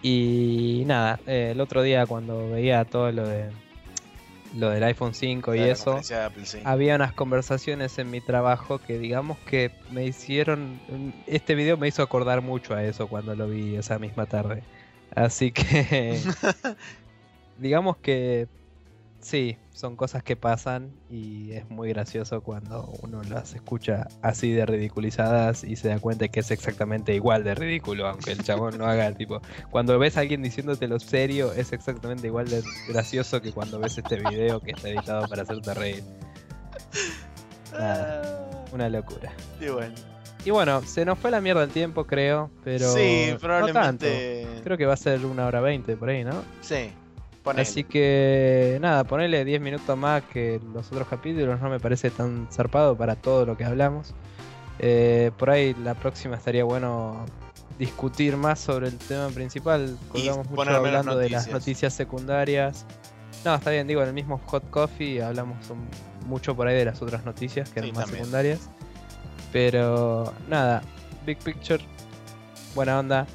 Speaker 2: Y nada, eh, el otro día cuando veía todo lo de lo del iPhone 5 y
Speaker 1: la
Speaker 2: eso,
Speaker 1: Apple, sí.
Speaker 2: había unas conversaciones en mi trabajo que digamos que me hicieron este video me hizo acordar mucho a eso cuando lo vi esa misma tarde. Así que [LAUGHS] digamos que sí, son cosas que pasan y es muy gracioso cuando uno las escucha así de ridiculizadas y se da cuenta que es exactamente igual de ridículo, aunque el chabón no haga tipo. Cuando ves a alguien diciéndote lo serio, es exactamente igual de gracioso que cuando ves este video que está editado para hacerte reír. Nada, una locura.
Speaker 1: Y bueno.
Speaker 2: Y bueno, se nos fue la mierda el tiempo, creo, pero.
Speaker 1: sí,
Speaker 2: no tanto.
Speaker 1: probablemente.
Speaker 2: Creo que va a ser una hora veinte por ahí, ¿no?
Speaker 1: Sí. Ponele.
Speaker 2: Así que nada, ponele 10 minutos más que los otros capítulos, no me parece tan zarpado para todo lo que hablamos. Eh, por ahí la próxima estaría bueno discutir más sobre el tema principal. Colgamos mucho hablando de las
Speaker 1: noticias.
Speaker 2: noticias secundarias. No, está bien, digo, en el mismo Hot Coffee hablamos un- mucho por ahí de las otras noticias que
Speaker 1: Sí,
Speaker 2: eran más
Speaker 1: también.
Speaker 2: secundarias. Pero nada, Big Picture, buena onda.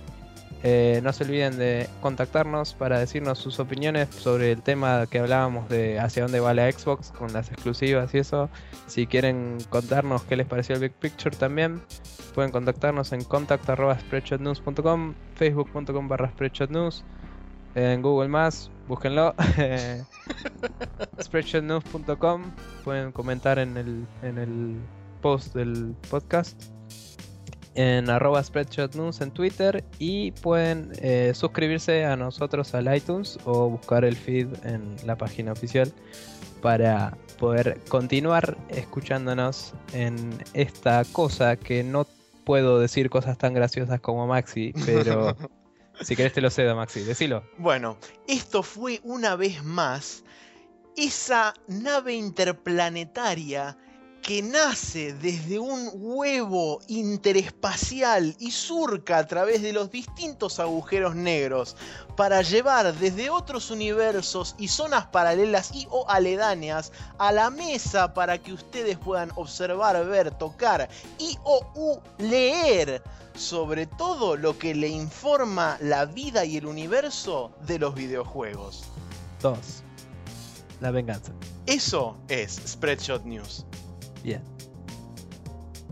Speaker 2: Eh, no se olviden de contactarnos para decirnos sus opiniones sobre el tema que hablábamos de hacia dónde va la Xbox con las exclusivas y eso. Si quieren contarnos qué les pareció el Big Picture también, pueden contactarnos en contact.spreadshotnews.com, facebook.com barra spreadshotnews, en Google Más, búsquenlo, [LAUGHS] spreadshotnews.com, pueden comentar en el, en el post del podcast en arroba spreadshotnews en Twitter y pueden eh, suscribirse a nosotros al iTunes o buscar el feed en la página oficial para poder continuar escuchándonos en esta cosa que no puedo decir cosas tan graciosas como Maxi, pero [LAUGHS] si querés te lo cedo Maxi, decilo.
Speaker 1: Bueno, esto fue una vez más esa nave interplanetaria que nace desde un huevo interespacial y surca a través de los distintos agujeros negros para llevar desde otros universos y zonas paralelas y o aledañas a la mesa para que ustedes puedan observar, ver, tocar y o u leer sobre todo lo que le informa la vida y el universo de los videojuegos.
Speaker 2: Dos. La venganza.
Speaker 1: Eso es Spreadshot News.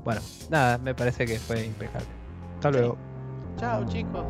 Speaker 2: Bueno, nada, me parece que fue impecable. Hasta luego.
Speaker 1: Chao chicos.